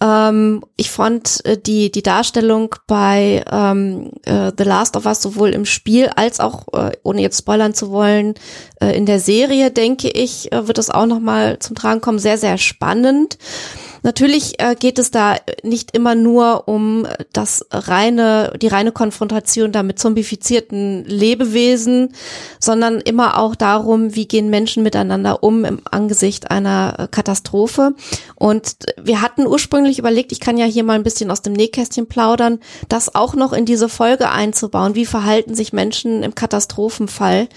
Ähm, ich fand äh, die, die Darstellung bei ähm, äh, The Last of Us sowohl im Spiel als auch, äh, ohne jetzt spoilern zu wollen, äh, in der Serie, denke ich, äh, wird das auch nochmal zum Tragen kommen, sehr, sehr spannend. Natürlich äh, geht es da nicht immer nur um das reine, die reine Konfrontation da mit zombifizierten Lebewesen, sondern immer auch darum, wie gehen Menschen miteinander um im Angesicht einer Katastrophe. Und wir hatten ursprünglich überlegt, ich kann ja hier mal ein bisschen aus dem Nähkästchen plaudern, das auch noch in diese Folge einzubauen. Wie verhalten sich Menschen im Katastrophenfall?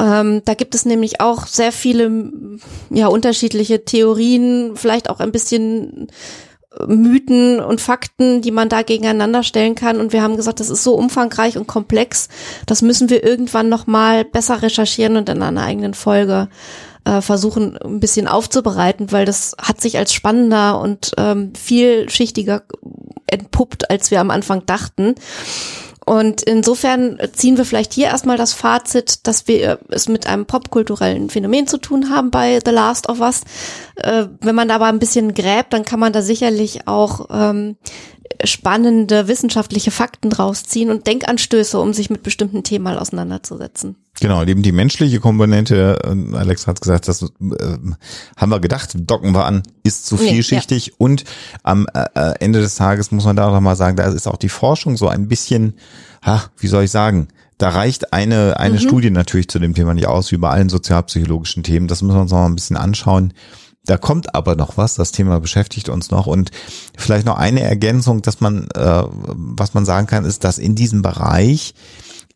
Ähm, da gibt es nämlich auch sehr viele ja unterschiedliche Theorien, vielleicht auch ein bisschen äh, Mythen und Fakten, die man da gegeneinander stellen kann. Und wir haben gesagt, das ist so umfangreich und komplex, das müssen wir irgendwann noch mal besser recherchieren und in einer eigenen Folge äh, versuchen, ein bisschen aufzubereiten, weil das hat sich als spannender und ähm, vielschichtiger entpuppt, als wir am Anfang dachten. Und insofern ziehen wir vielleicht hier erstmal das Fazit, dass wir es mit einem popkulturellen Phänomen zu tun haben bei The Last of Us. Äh, wenn man da aber ein bisschen gräbt, dann kann man da sicherlich auch ähm, spannende wissenschaftliche Fakten draus ziehen und Denkanstöße, um sich mit bestimmten Themen mal auseinanderzusetzen. Genau, eben die menschliche Komponente, äh, Alex hat gesagt, das äh, haben wir gedacht, docken wir an, ist zu vielschichtig nee, ja. und am äh, äh, Ende des Tages muss man da auch mal sagen, da ist auch die Forschung so ein bisschen, ha, wie soll ich sagen, da reicht eine, eine mhm. Studie natürlich zu dem Thema nicht aus, wie bei allen sozialpsychologischen Themen. Das müssen wir uns noch ein bisschen anschauen. Da kommt aber noch was, das Thema beschäftigt uns noch und vielleicht noch eine Ergänzung, dass man, äh, was man sagen kann, ist, dass in diesem Bereich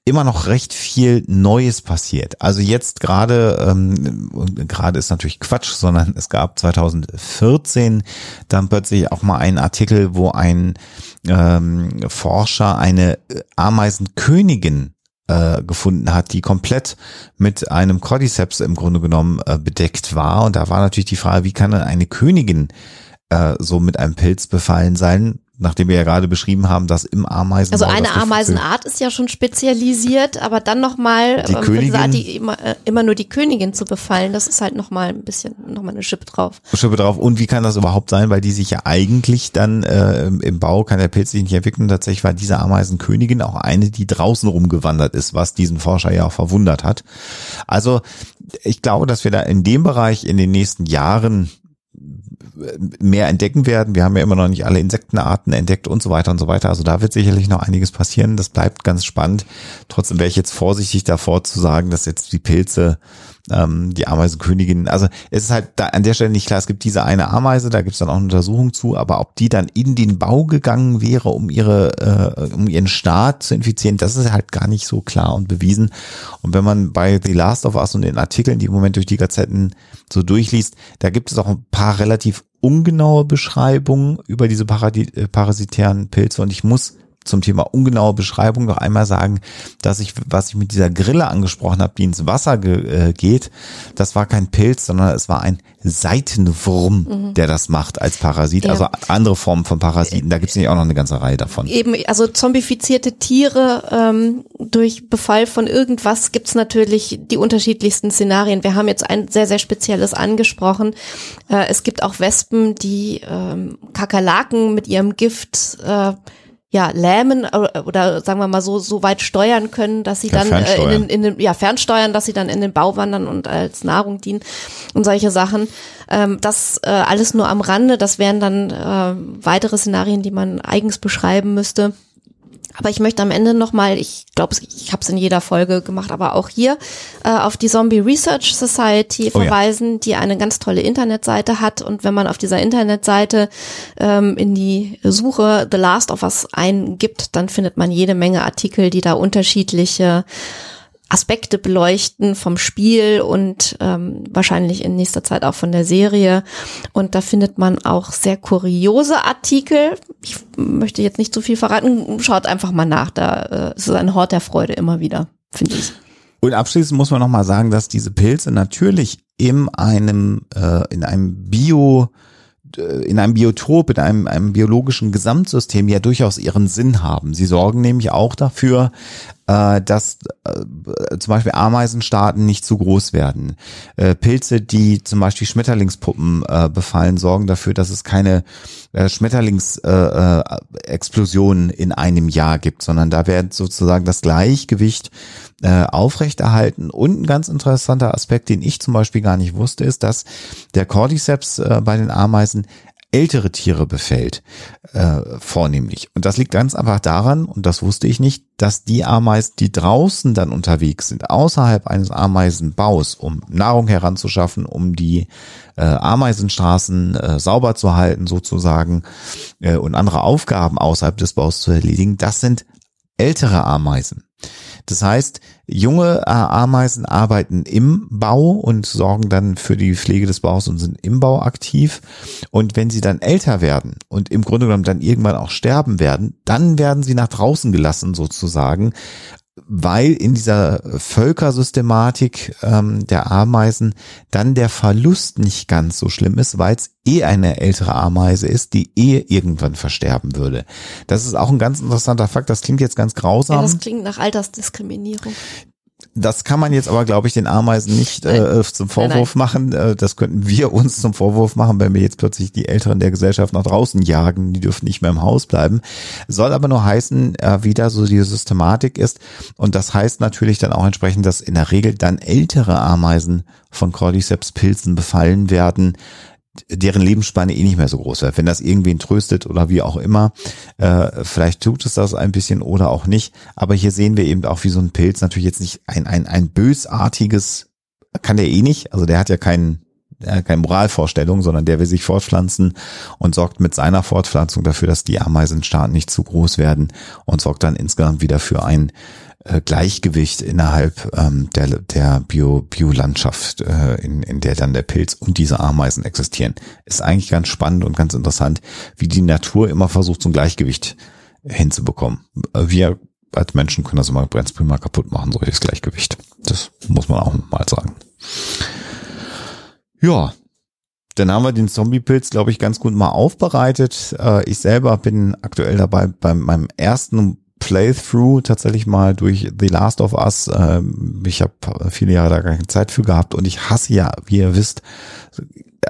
immer noch recht viel Neues passiert. Also jetzt gerade, ähm, gerade ist natürlich Quatsch, sondern es gab 2014 dann plötzlich auch mal einen Artikel, wo ein ähm, Forscher eine Ameisenkönigin äh, gefunden hat, die komplett mit einem Cordyceps im Grunde genommen äh, bedeckt war. Und da war natürlich die Frage, wie kann eine Königin äh, so mit einem Pilz befallen sein? Nachdem wir ja gerade beschrieben haben, dass im Ameisen also eine Ameisenart ist ja schon spezialisiert, aber dann nochmal die ähm, Königin, die immer, äh, immer nur die Königin zu befallen, das ist halt nochmal ein bisschen nochmal eine Schippe drauf. Schippe drauf. Und wie kann das überhaupt sein, weil die sich ja eigentlich dann äh, im Bau kann der Pilz sich nicht entwickeln. Tatsächlich war diese Ameisenkönigin auch eine, die draußen rumgewandert ist, was diesen Forscher ja auch verwundert hat. Also ich glaube, dass wir da in dem Bereich in den nächsten Jahren mehr entdecken werden. Wir haben ja immer noch nicht alle Insektenarten entdeckt und so weiter und so weiter. Also da wird sicherlich noch einiges passieren. Das bleibt ganz spannend. Trotzdem wäre ich jetzt vorsichtig davor zu sagen, dass jetzt die Pilze ähm, die Ameisenkönigin, also es ist halt da an der Stelle nicht klar, es gibt diese eine Ameise, da gibt es dann auch eine Untersuchung zu, aber ob die dann in den Bau gegangen wäre, um ihre, äh, um ihren Staat zu infizieren, das ist halt gar nicht so klar und bewiesen. Und wenn man bei The Last of Us und den Artikeln, die im Moment durch die Gazetten so durchliest, da gibt es auch ein paar relativ ungenaue Beschreibungen über diese äh, parasitären Pilze. Und ich muss zum Thema ungenaue Beschreibung noch einmal sagen, dass ich, was ich mit dieser Grille angesprochen habe, die ins Wasser ge, äh, geht, das war kein Pilz, sondern es war ein Seitenwurm, mhm. der das macht als Parasit. Ja. Also andere Formen von Parasiten. Da gibt es nämlich auch noch eine ganze Reihe davon. Eben, also zombifizierte Tiere ähm, durch Befall von irgendwas gibt es natürlich die unterschiedlichsten Szenarien. Wir haben jetzt ein sehr, sehr spezielles angesprochen. Äh, es gibt auch Wespen, die ähm, Kakerlaken mit ihrem Gift äh, ja, lähmen äh, oder sagen wir mal so, so weit steuern können, dass sie ja, dann äh, in, den, in den, ja, fernsteuern, dass sie dann in den Bau wandern und als Nahrung dienen und solche Sachen. Ähm, das äh, alles nur am Rande, das wären dann äh, weitere Szenarien, die man eigens beschreiben müsste. Aber ich möchte am Ende nochmal, ich glaube, ich habe es in jeder Folge gemacht, aber auch hier äh, auf die Zombie Research Society oh verweisen, ja. die eine ganz tolle Internetseite hat. Und wenn man auf dieser Internetseite ähm, in die Suche The Last of Us eingibt, dann findet man jede Menge Artikel, die da unterschiedliche Aspekte beleuchten vom Spiel und ähm, wahrscheinlich in nächster Zeit auch von der Serie. Und da findet man auch sehr kuriose Artikel. Ich möchte jetzt nicht zu viel verraten. Schaut einfach mal nach. Da äh, ist es ein Hort der Freude immer wieder, finde ich. Und abschließend muss man nochmal sagen, dass diese Pilze natürlich in einem, äh, in einem Bio, in einem Biotop, in einem, einem biologischen Gesamtsystem ja durchaus ihren Sinn haben. Sie sorgen nämlich auch dafür, äh, dass äh, zum Beispiel Ameisenstaaten nicht zu groß werden. Äh, Pilze, die zum Beispiel Schmetterlingspuppen äh, befallen, sorgen dafür, dass es keine äh, Schmetterlingsexplosionen äh, äh, in einem Jahr gibt, sondern da wird sozusagen das Gleichgewicht äh, aufrechterhalten. Und ein ganz interessanter Aspekt, den ich zum Beispiel gar nicht wusste, ist, dass der Cordyceps äh, bei den Ameisen ältere Tiere befällt, äh, vornehmlich. Und das liegt ganz einfach daran, und das wusste ich nicht, dass die Ameisen, die draußen dann unterwegs sind, außerhalb eines Ameisenbaus, um Nahrung heranzuschaffen, um die äh, Ameisenstraßen äh, sauber zu halten sozusagen äh, und andere Aufgaben außerhalb des Baus zu erledigen, das sind ältere Ameisen. Das heißt, junge äh, Ameisen arbeiten im Bau und sorgen dann für die Pflege des Baus und sind im Bau aktiv. Und wenn sie dann älter werden und im Grunde genommen dann irgendwann auch sterben werden, dann werden sie nach draußen gelassen sozusagen weil in dieser Völkersystematik ähm, der Ameisen dann der Verlust nicht ganz so schlimm ist, weil es eh eine ältere Ameise ist, die eh irgendwann versterben würde. Das ist auch ein ganz interessanter Fakt. Das klingt jetzt ganz grausam. Ja, das klingt nach Altersdiskriminierung. Das kann man jetzt aber, glaube ich, den Ameisen nicht äh, zum Vorwurf nein, nein. machen. Äh, das könnten wir uns zum Vorwurf machen, wenn wir jetzt plötzlich die Älteren der Gesellschaft nach draußen jagen. Die dürfen nicht mehr im Haus bleiben. Soll aber nur heißen, äh, wie da so die Systematik ist. Und das heißt natürlich dann auch entsprechend, dass in der Regel dann ältere Ameisen von Cordyceps-Pilzen befallen werden, deren Lebensspanne eh nicht mehr so groß wird. Wenn das irgendwen tröstet oder wie auch immer, äh, vielleicht tut es das ein bisschen oder auch nicht. Aber hier sehen wir eben auch, wie so ein Pilz natürlich jetzt nicht ein, ein, ein bösartiges, kann der eh nicht, also der hat ja keinen äh, keine Moralvorstellung, sondern der will sich fortpflanzen und sorgt mit seiner Fortpflanzung dafür, dass die Ameisenstaaten nicht zu groß werden und sorgt dann insgesamt wieder für ein äh, Gleichgewicht innerhalb ähm, der, der Bio, Biolandschaft, äh, in, in der dann der Pilz und diese Ameisen existieren. Ist eigentlich ganz spannend und ganz interessant, wie die Natur immer versucht, so ein Gleichgewicht hinzubekommen. Wir als Menschen können das immer Brennspiel mal kaputt machen, solches Gleichgewicht. Das muss man auch mal sagen. Ja, dann haben wir den Zombie-Pilz, glaube ich, ganz gut mal aufbereitet. Äh, ich selber bin aktuell dabei bei meinem ersten Playthrough tatsächlich mal durch The Last of Us. Ähm, ich habe viele Jahre da gar keine Zeit für gehabt und ich hasse ja, wie ihr wisst,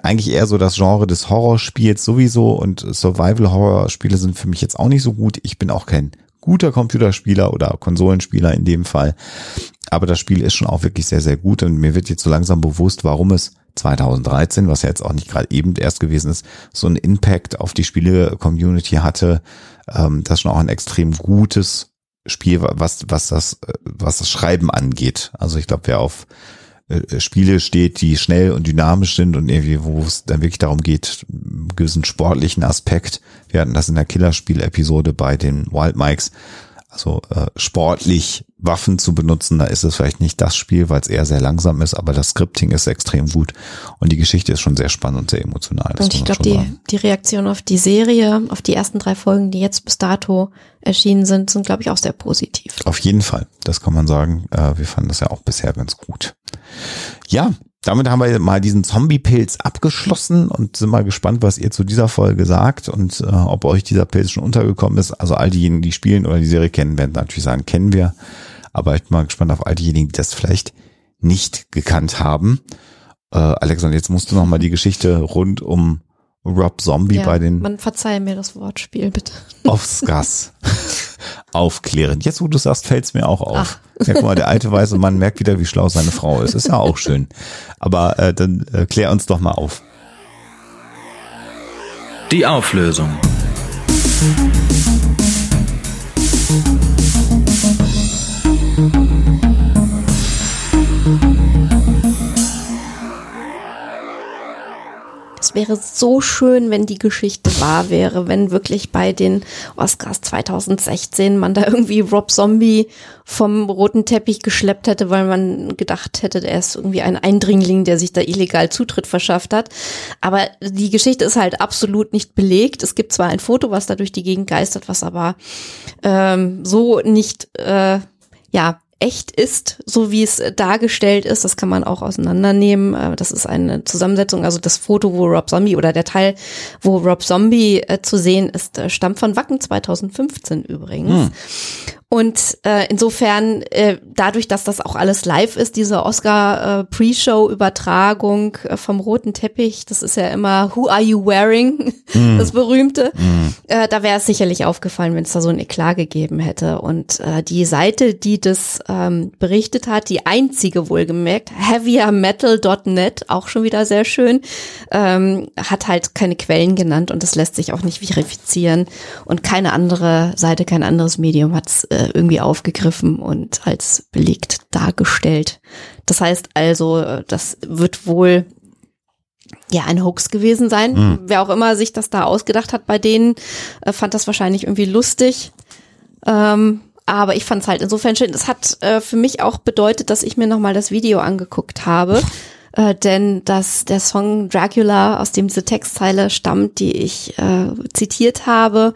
eigentlich eher so das Genre des Horrorspiels sowieso und Survival-Horror-Spiele sind für mich jetzt auch nicht so gut. Ich bin auch kein guter Computerspieler oder Konsolenspieler in dem Fall. Aber das Spiel ist schon auch wirklich sehr, sehr gut und mir wird jetzt so langsam bewusst, warum es 2013, was ja jetzt auch nicht gerade eben erst gewesen ist, so einen Impact auf die Spiele-Community hatte, ähm, das ist schon auch ein extrem gutes Spiel, was, was das, was das Schreiben angeht. Also ich glaube, wer auf äh, Spiele steht, die schnell und dynamisch sind und irgendwie, wo es dann wirklich darum geht, einen gewissen sportlichen Aspekt. Wir hatten das in der Killerspiel-Episode bei den Wild Mikes, also äh, sportlich Waffen zu benutzen, da ist es vielleicht nicht das Spiel, weil es eher sehr langsam ist, aber das Scripting ist extrem gut und die Geschichte ist schon sehr spannend und sehr emotional. Und ich glaube, die, die Reaktion auf die Serie, auf die ersten drei Folgen, die jetzt bis dato erschienen sind, sind, glaube ich, auch sehr positiv. Auf jeden Fall, das kann man sagen. Äh, wir fanden das ja auch bisher ganz gut. Ja, damit haben wir mal diesen Zombie-Pilz abgeschlossen und sind mal gespannt, was ihr zu dieser Folge sagt und äh, ob euch dieser Pilz schon untergekommen ist. Also all diejenigen, die spielen oder die Serie kennen, werden natürlich sagen, kennen wir. Aber ich bin mal gespannt auf all diejenigen, die das vielleicht nicht gekannt haben. Äh, Alexander, jetzt musst du noch mal die Geschichte rund um Rob Zombie ja, bei den. Man verzeihe mir das Wortspiel, bitte. Aufs Gas. Aufklären. Jetzt, wo du sagst, fällt es mir auch auf. Ach. Ja, guck mal, der alte weiße Mann merkt wieder, wie schlau seine Frau ist. Ist ja auch schön. Aber äh, dann äh, klär uns doch mal auf. Die Auflösung. Es wäre so schön, wenn die Geschichte wahr wäre, wenn wirklich bei den Oscars 2016 man da irgendwie Rob Zombie vom roten Teppich geschleppt hätte, weil man gedacht hätte, er ist irgendwie ein Eindringling, der sich da illegal Zutritt verschafft hat. Aber die Geschichte ist halt absolut nicht belegt. Es gibt zwar ein Foto, was da durch die Gegend geistert, was aber ähm, so nicht äh, ja echt ist, so wie es dargestellt ist. Das kann man auch auseinandernehmen. Äh, das ist eine Zusammensetzung. Also das Foto, wo Rob Zombie oder der Teil, wo Rob Zombie äh, zu sehen ist, äh, stammt von Wacken 2015 übrigens. Hm. Und äh, insofern, äh, dadurch, dass das auch alles live ist, diese Oscar-Pre-Show-Übertragung äh, vom roten Teppich, das ist ja immer Who are you wearing? Mm. Das berühmte. Mm. Äh, da wäre es sicherlich aufgefallen, wenn es da so ein Eklat gegeben hätte. Und äh, die Seite, die das ähm, berichtet hat, die einzige wohlgemerkt, heaviermetal.net, auch schon wieder sehr schön, ähm, hat halt keine Quellen genannt und das lässt sich auch nicht verifizieren. Und keine andere Seite, kein anderes Medium hat es äh, irgendwie aufgegriffen und als belegt dargestellt. Das heißt also, das wird wohl ja ein Hoax gewesen sein. Mhm. Wer auch immer sich das da ausgedacht hat bei denen, äh, fand das wahrscheinlich irgendwie lustig. Ähm, aber ich fand es halt insofern schön. Das hat äh, für mich auch bedeutet, dass ich mir nochmal das Video angeguckt habe. Äh, denn dass der Song Dracula, aus dem diese Textzeile stammt, die ich äh, zitiert habe,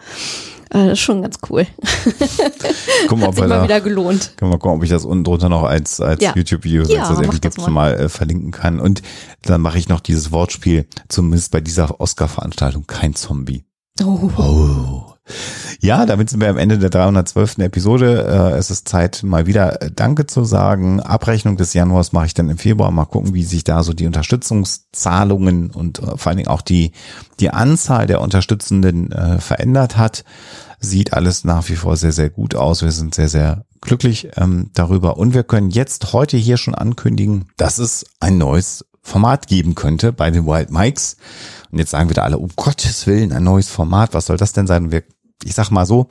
das ist schon ganz cool. Guck mal, Hat ob sich mal da, wieder gelohnt. können wir gucken, ob ich das unten drunter noch als, als Ja. YouTube-Video, Ja, mach irgendwie das gibt, mal. mal äh, verlinken kann. Und dann mache ich noch dieses Wortspiel, zumindest bei dieser Oscar-Veranstaltung, kein Zombie. Oh. Oh. Ja, damit sind wir am Ende der 312. Episode. Äh, es ist Zeit, mal wieder äh, Danke zu sagen. Abrechnung des Januars mache ich dann im Februar. Mal gucken, wie sich da so die Unterstützungszahlungen und äh, vor allen Dingen auch die, die Anzahl der Unterstützenden verändert hat. Sieht alles nach wie vor sehr, sehr gut aus. Wir sind sehr, sehr glücklich ähm, darüber. Und wir können jetzt heute hier schon ankündigen, dass es ein neues Format geben könnte bei den Wild Mikes. Und jetzt sagen wieder alle, um Gottes Willen, ein neues Format, was soll das denn sein? Wir, ich sag mal so,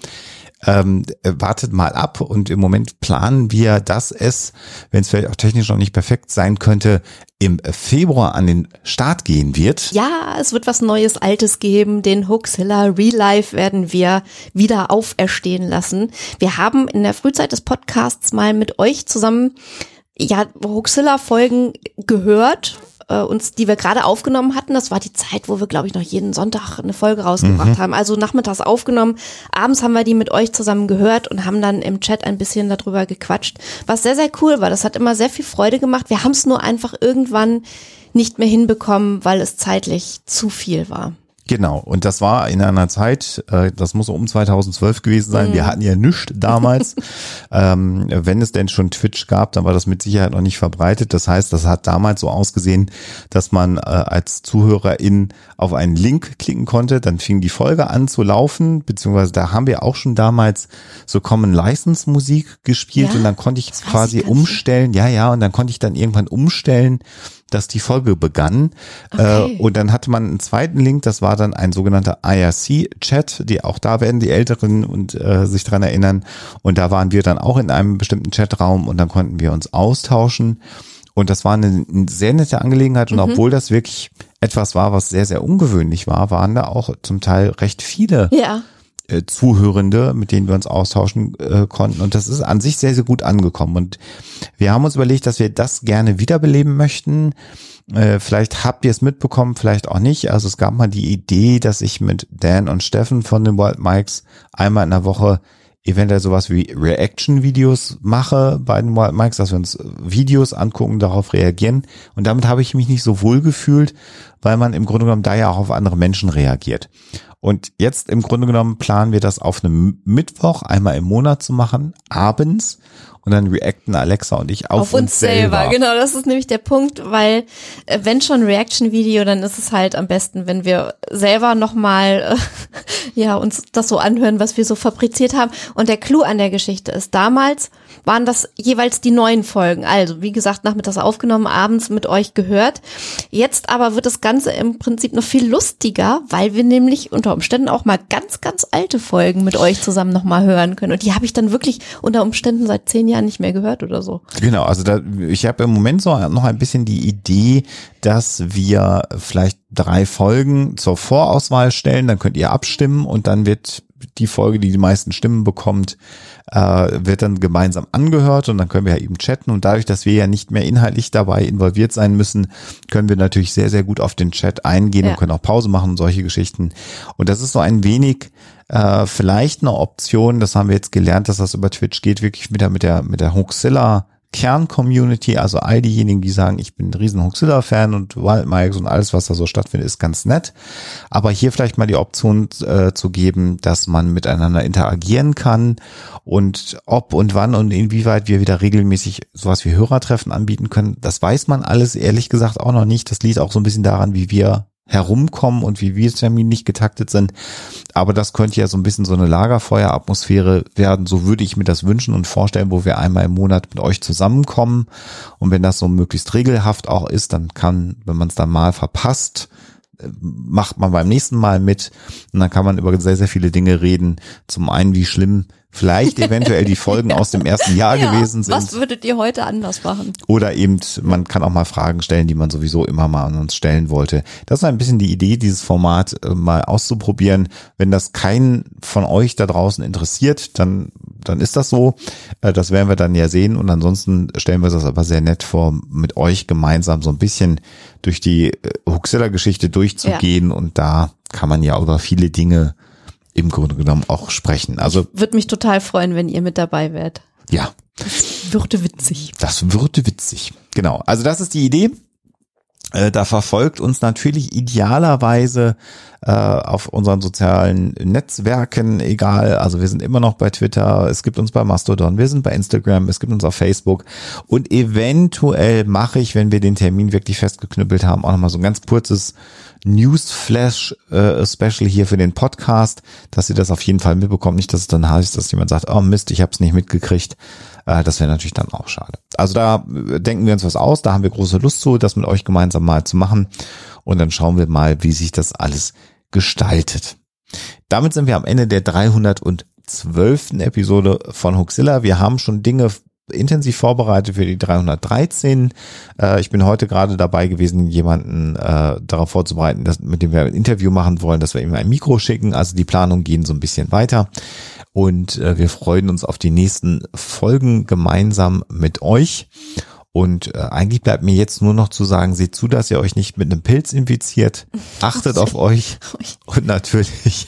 ähm, äh, wartet mal ab und im Moment planen wir, dass es, wenn es vielleicht auch technisch noch nicht perfekt sein könnte, im Februar an den Start gehen wird. Ja, es wird was Neues, Altes geben. Den Hoaxilla Real Life werden wir wieder auferstehen lassen. Wir haben in der Frühzeit des Podcasts mal mit euch zusammen ja Hoaxilla-Folgen gehört, äh, uns, die wir gerade aufgenommen hatten. Das war die Zeit, wo wir, glaube ich, noch jeden Sonntag eine Folge rausgebracht haben. Also nachmittags aufgenommen. Abends haben wir die mit euch zusammen gehört und haben dann im Chat ein bisschen darüber gequatscht, was sehr, sehr cool war. Das hat immer sehr viel Freude gemacht. Wir haben es nur einfach irgendwann nicht mehr hinbekommen, weil es zeitlich zu viel war. Genau, und das war in einer Zeit, äh, das muss um 2012 gewesen sein, Mhm. wir hatten ja nichts damals. ähm, wenn es denn schon Twitch gab, dann war das mit Sicherheit noch nicht verbreitet. Das heißt, das hat damals so ausgesehen, dass man äh, als Zuhörerin auf einen Link klicken konnte, dann fing die Folge an zu laufen, beziehungsweise da haben wir auch schon damals so Common License Musik gespielt Ja, und dann konnte ich ich quasi nicht. umstellen, ja, ja, und dann konnte ich dann irgendwann umstellen, dass die Folge begann. Okay. Äh, und dann hatte man einen zweiten Link, das war dann ein sogenannter IRC-Chat, die auch da werden die Älteren und äh, sich dran erinnern. Und da waren wir dann auch in einem bestimmten Chatraum und dann konnten wir uns austauschen. Und das war eine, eine sehr nette Angelegenheit. Und Mhm. obwohl das wirklich etwas war, was sehr, sehr ungewöhnlich war, waren da auch zum Teil recht viele Ja. Äh, Zuhörende, mit denen wir uns austauschen äh, konnten. Und das ist an sich sehr, sehr gut angekommen. Und wir haben uns überlegt, dass wir das gerne wiederbeleben möchten. Äh, vielleicht habt ihr es mitbekommen, vielleicht auch nicht. Also es gab mal die Idee, dass ich mit Dan und Steffen von den Wild Mikes einmal in der Woche eventuell sowas wie Reaction-Videos mache bei den Wild Mikes, dass wir uns Videos angucken, darauf reagieren. Und damit habe ich mich nicht so wohl gefühlt, weil man im Grunde genommen da ja auch auf andere Menschen reagiert. Und jetzt im Grunde genommen planen wir das auf einem Mittwoch einmal im Monat zu machen, abends. Und dann reacten Alexa und ich auf, Auf, uns selber. Genau, das ist nämlich der Punkt, weil äh, wenn schon Reaction-Video, dann ist es halt am besten, wenn wir selber nochmal äh, ja, uns das so anhören, was wir so fabriziert haben. Und der Clou an der Geschichte ist, damals waren das jeweils die neuen Folgen. Also, wie gesagt, nachmittags aufgenommen, abends mit euch gehört. Jetzt aber wird das Ganze im Prinzip noch viel lustiger, weil wir nämlich unter Umständen auch mal ganz, ganz alte Folgen mit euch zusammen nochmal hören können. Und die habe ich dann wirklich unter Umständen seit zehn Jahren nicht mehr gehört oder so. Genau, also da, ich habe im Moment so noch ein bisschen die Idee, dass wir vielleicht drei Folgen zur Vorauswahl stellen, dann könnt ihr abstimmen und dann wird die Folge, die die meisten Stimmen bekommt, äh, wird dann gemeinsam angehört und dann können wir ja eben chatten und dadurch, dass wir ja nicht mehr inhaltlich dabei involviert sein müssen, können wir natürlich sehr, sehr gut auf den Chat eingehen Ja. und können auch Pause machen und solche Geschichten. Und das ist so ein wenig äh, vielleicht eine Option, das haben wir jetzt gelernt, dass das über Twitch geht, wirklich wieder mit der, mit der Hoaxilla Kern-Community, also all diejenigen, die sagen, ich bin ein riesen Hoaxilla-Fan und Wildmikes und alles, was da so stattfindet, ist ganz nett. Aber hier vielleicht mal die Option äh, zu geben, dass man miteinander interagieren kann und ob und wann und inwieweit wir wieder regelmäßig sowas wie Hörertreffen anbieten können, das weiß man alles ehrlich gesagt auch noch nicht. Das liegt auch so ein bisschen daran, wie wir herumkommen und wie wir terminlich getaktet sind. Aber das könnte ja so ein bisschen so eine Lagerfeueratmosphäre werden. So würde ich mir das wünschen und vorstellen, wo wir einmal im Monat mit euch zusammenkommen. Und wenn das so möglichst regelhaft auch ist, dann kann, wenn man es dann mal verpasst, äh, macht man beim nächsten Mal mit und dann kann man über sehr, sehr viele Dinge reden. Zum einen, wie schlimm vielleicht eventuell die Folgen aus dem ersten Jahr gewesen sind. Was würdet ihr heute anders machen? Oder eben, man kann auch mal Fragen stellen, die man sowieso immer mal an uns stellen wollte. Das ist ein bisschen die Idee, dieses Format äh, mal auszuprobieren. Wenn das keinen von euch da draußen interessiert, dann, dann ist das so. Äh, Das werden wir dann ja sehen. Und ansonsten stellen wir das aber sehr nett vor, mit euch gemeinsam so ein bisschen durch die äh, Huxilla-Geschichte durchzugehen. Und da kann man ja über viele Dinge im Grunde genommen auch sprechen. Also Würde mich total freuen, wenn ihr mit dabei wärt. ja, Würde witzig. das würde witzig. Genau. Also das ist die Idee. Äh, Da verfolgt uns natürlich idealerweise äh, auf unseren sozialen Netzwerken, egal, also wir sind immer noch bei Twitter, es gibt uns bei Mastodon, wir sind bei Instagram, es gibt uns auf Facebook und eventuell mache ich, wenn wir den Termin wirklich festgeknüppelt haben, auch nochmal so ein ganz kurzes Newsflash äh, Special hier für den Podcast, dass ihr das auf jeden Fall mitbekommt. Nicht, dass es dann heißt, dass jemand sagt, oh Mist, ich habe es nicht mitgekriegt. Äh, das wäre natürlich dann auch schade. Also da äh, denken wir uns was aus, da haben wir große Lust zu, das mit euch gemeinsam mal zu machen. Und dann schauen wir mal, wie sich das alles gestaltet. Damit sind wir am Ende der 312. Episode von Huxilla. Wir haben schon Dinge intensiv vorbereitet für die 313. Äh, ich bin heute gerade dabei gewesen, jemanden äh, darauf vorzubereiten, dass, mit dem wir ein Interview machen wollen, dass wir ihm ein Mikro schicken. Also die Planungen gehen so ein bisschen weiter. Und äh, wir freuen uns auf die nächsten Folgen gemeinsam mit euch. Und äh, eigentlich bleibt mir jetzt nur noch zu sagen, seht zu, dass ihr euch nicht mit einem Pilz infiziert. Achtet auf euch. Und natürlich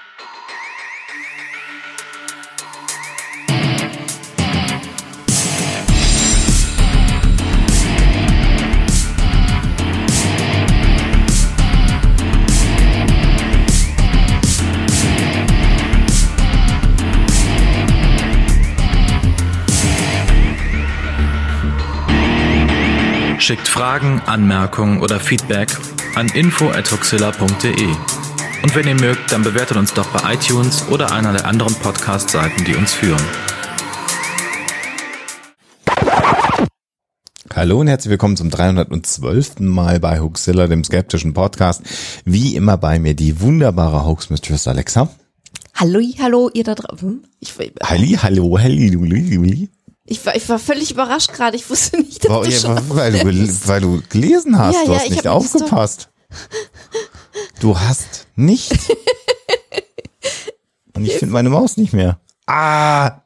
Schickt Fragen, Anmerkungen oder Feedback an info@huxilla.de. Und wenn ihr mögt, dann bewertet uns doch bei iTunes oder einer der anderen Podcast-Seiten, die uns führen. Hallo und herzlich willkommen zum 312. Mal bei Huxilla, dem skeptischen Podcast. Wie immer bei mir die wunderbare Hoax-Mistress Alexa. Hallo, hallo, ihr da draußen. Halli, hallo, halli, luli. Ich, war, ich war völlig überrascht gerade. Ich wusste nicht, dass Weil, du ja, schon weil, du, weil du gelesen hast, Ja, du hast ich nicht aufgepasst. Du hast nicht. Und ich finde meine Maus nicht mehr. Ah,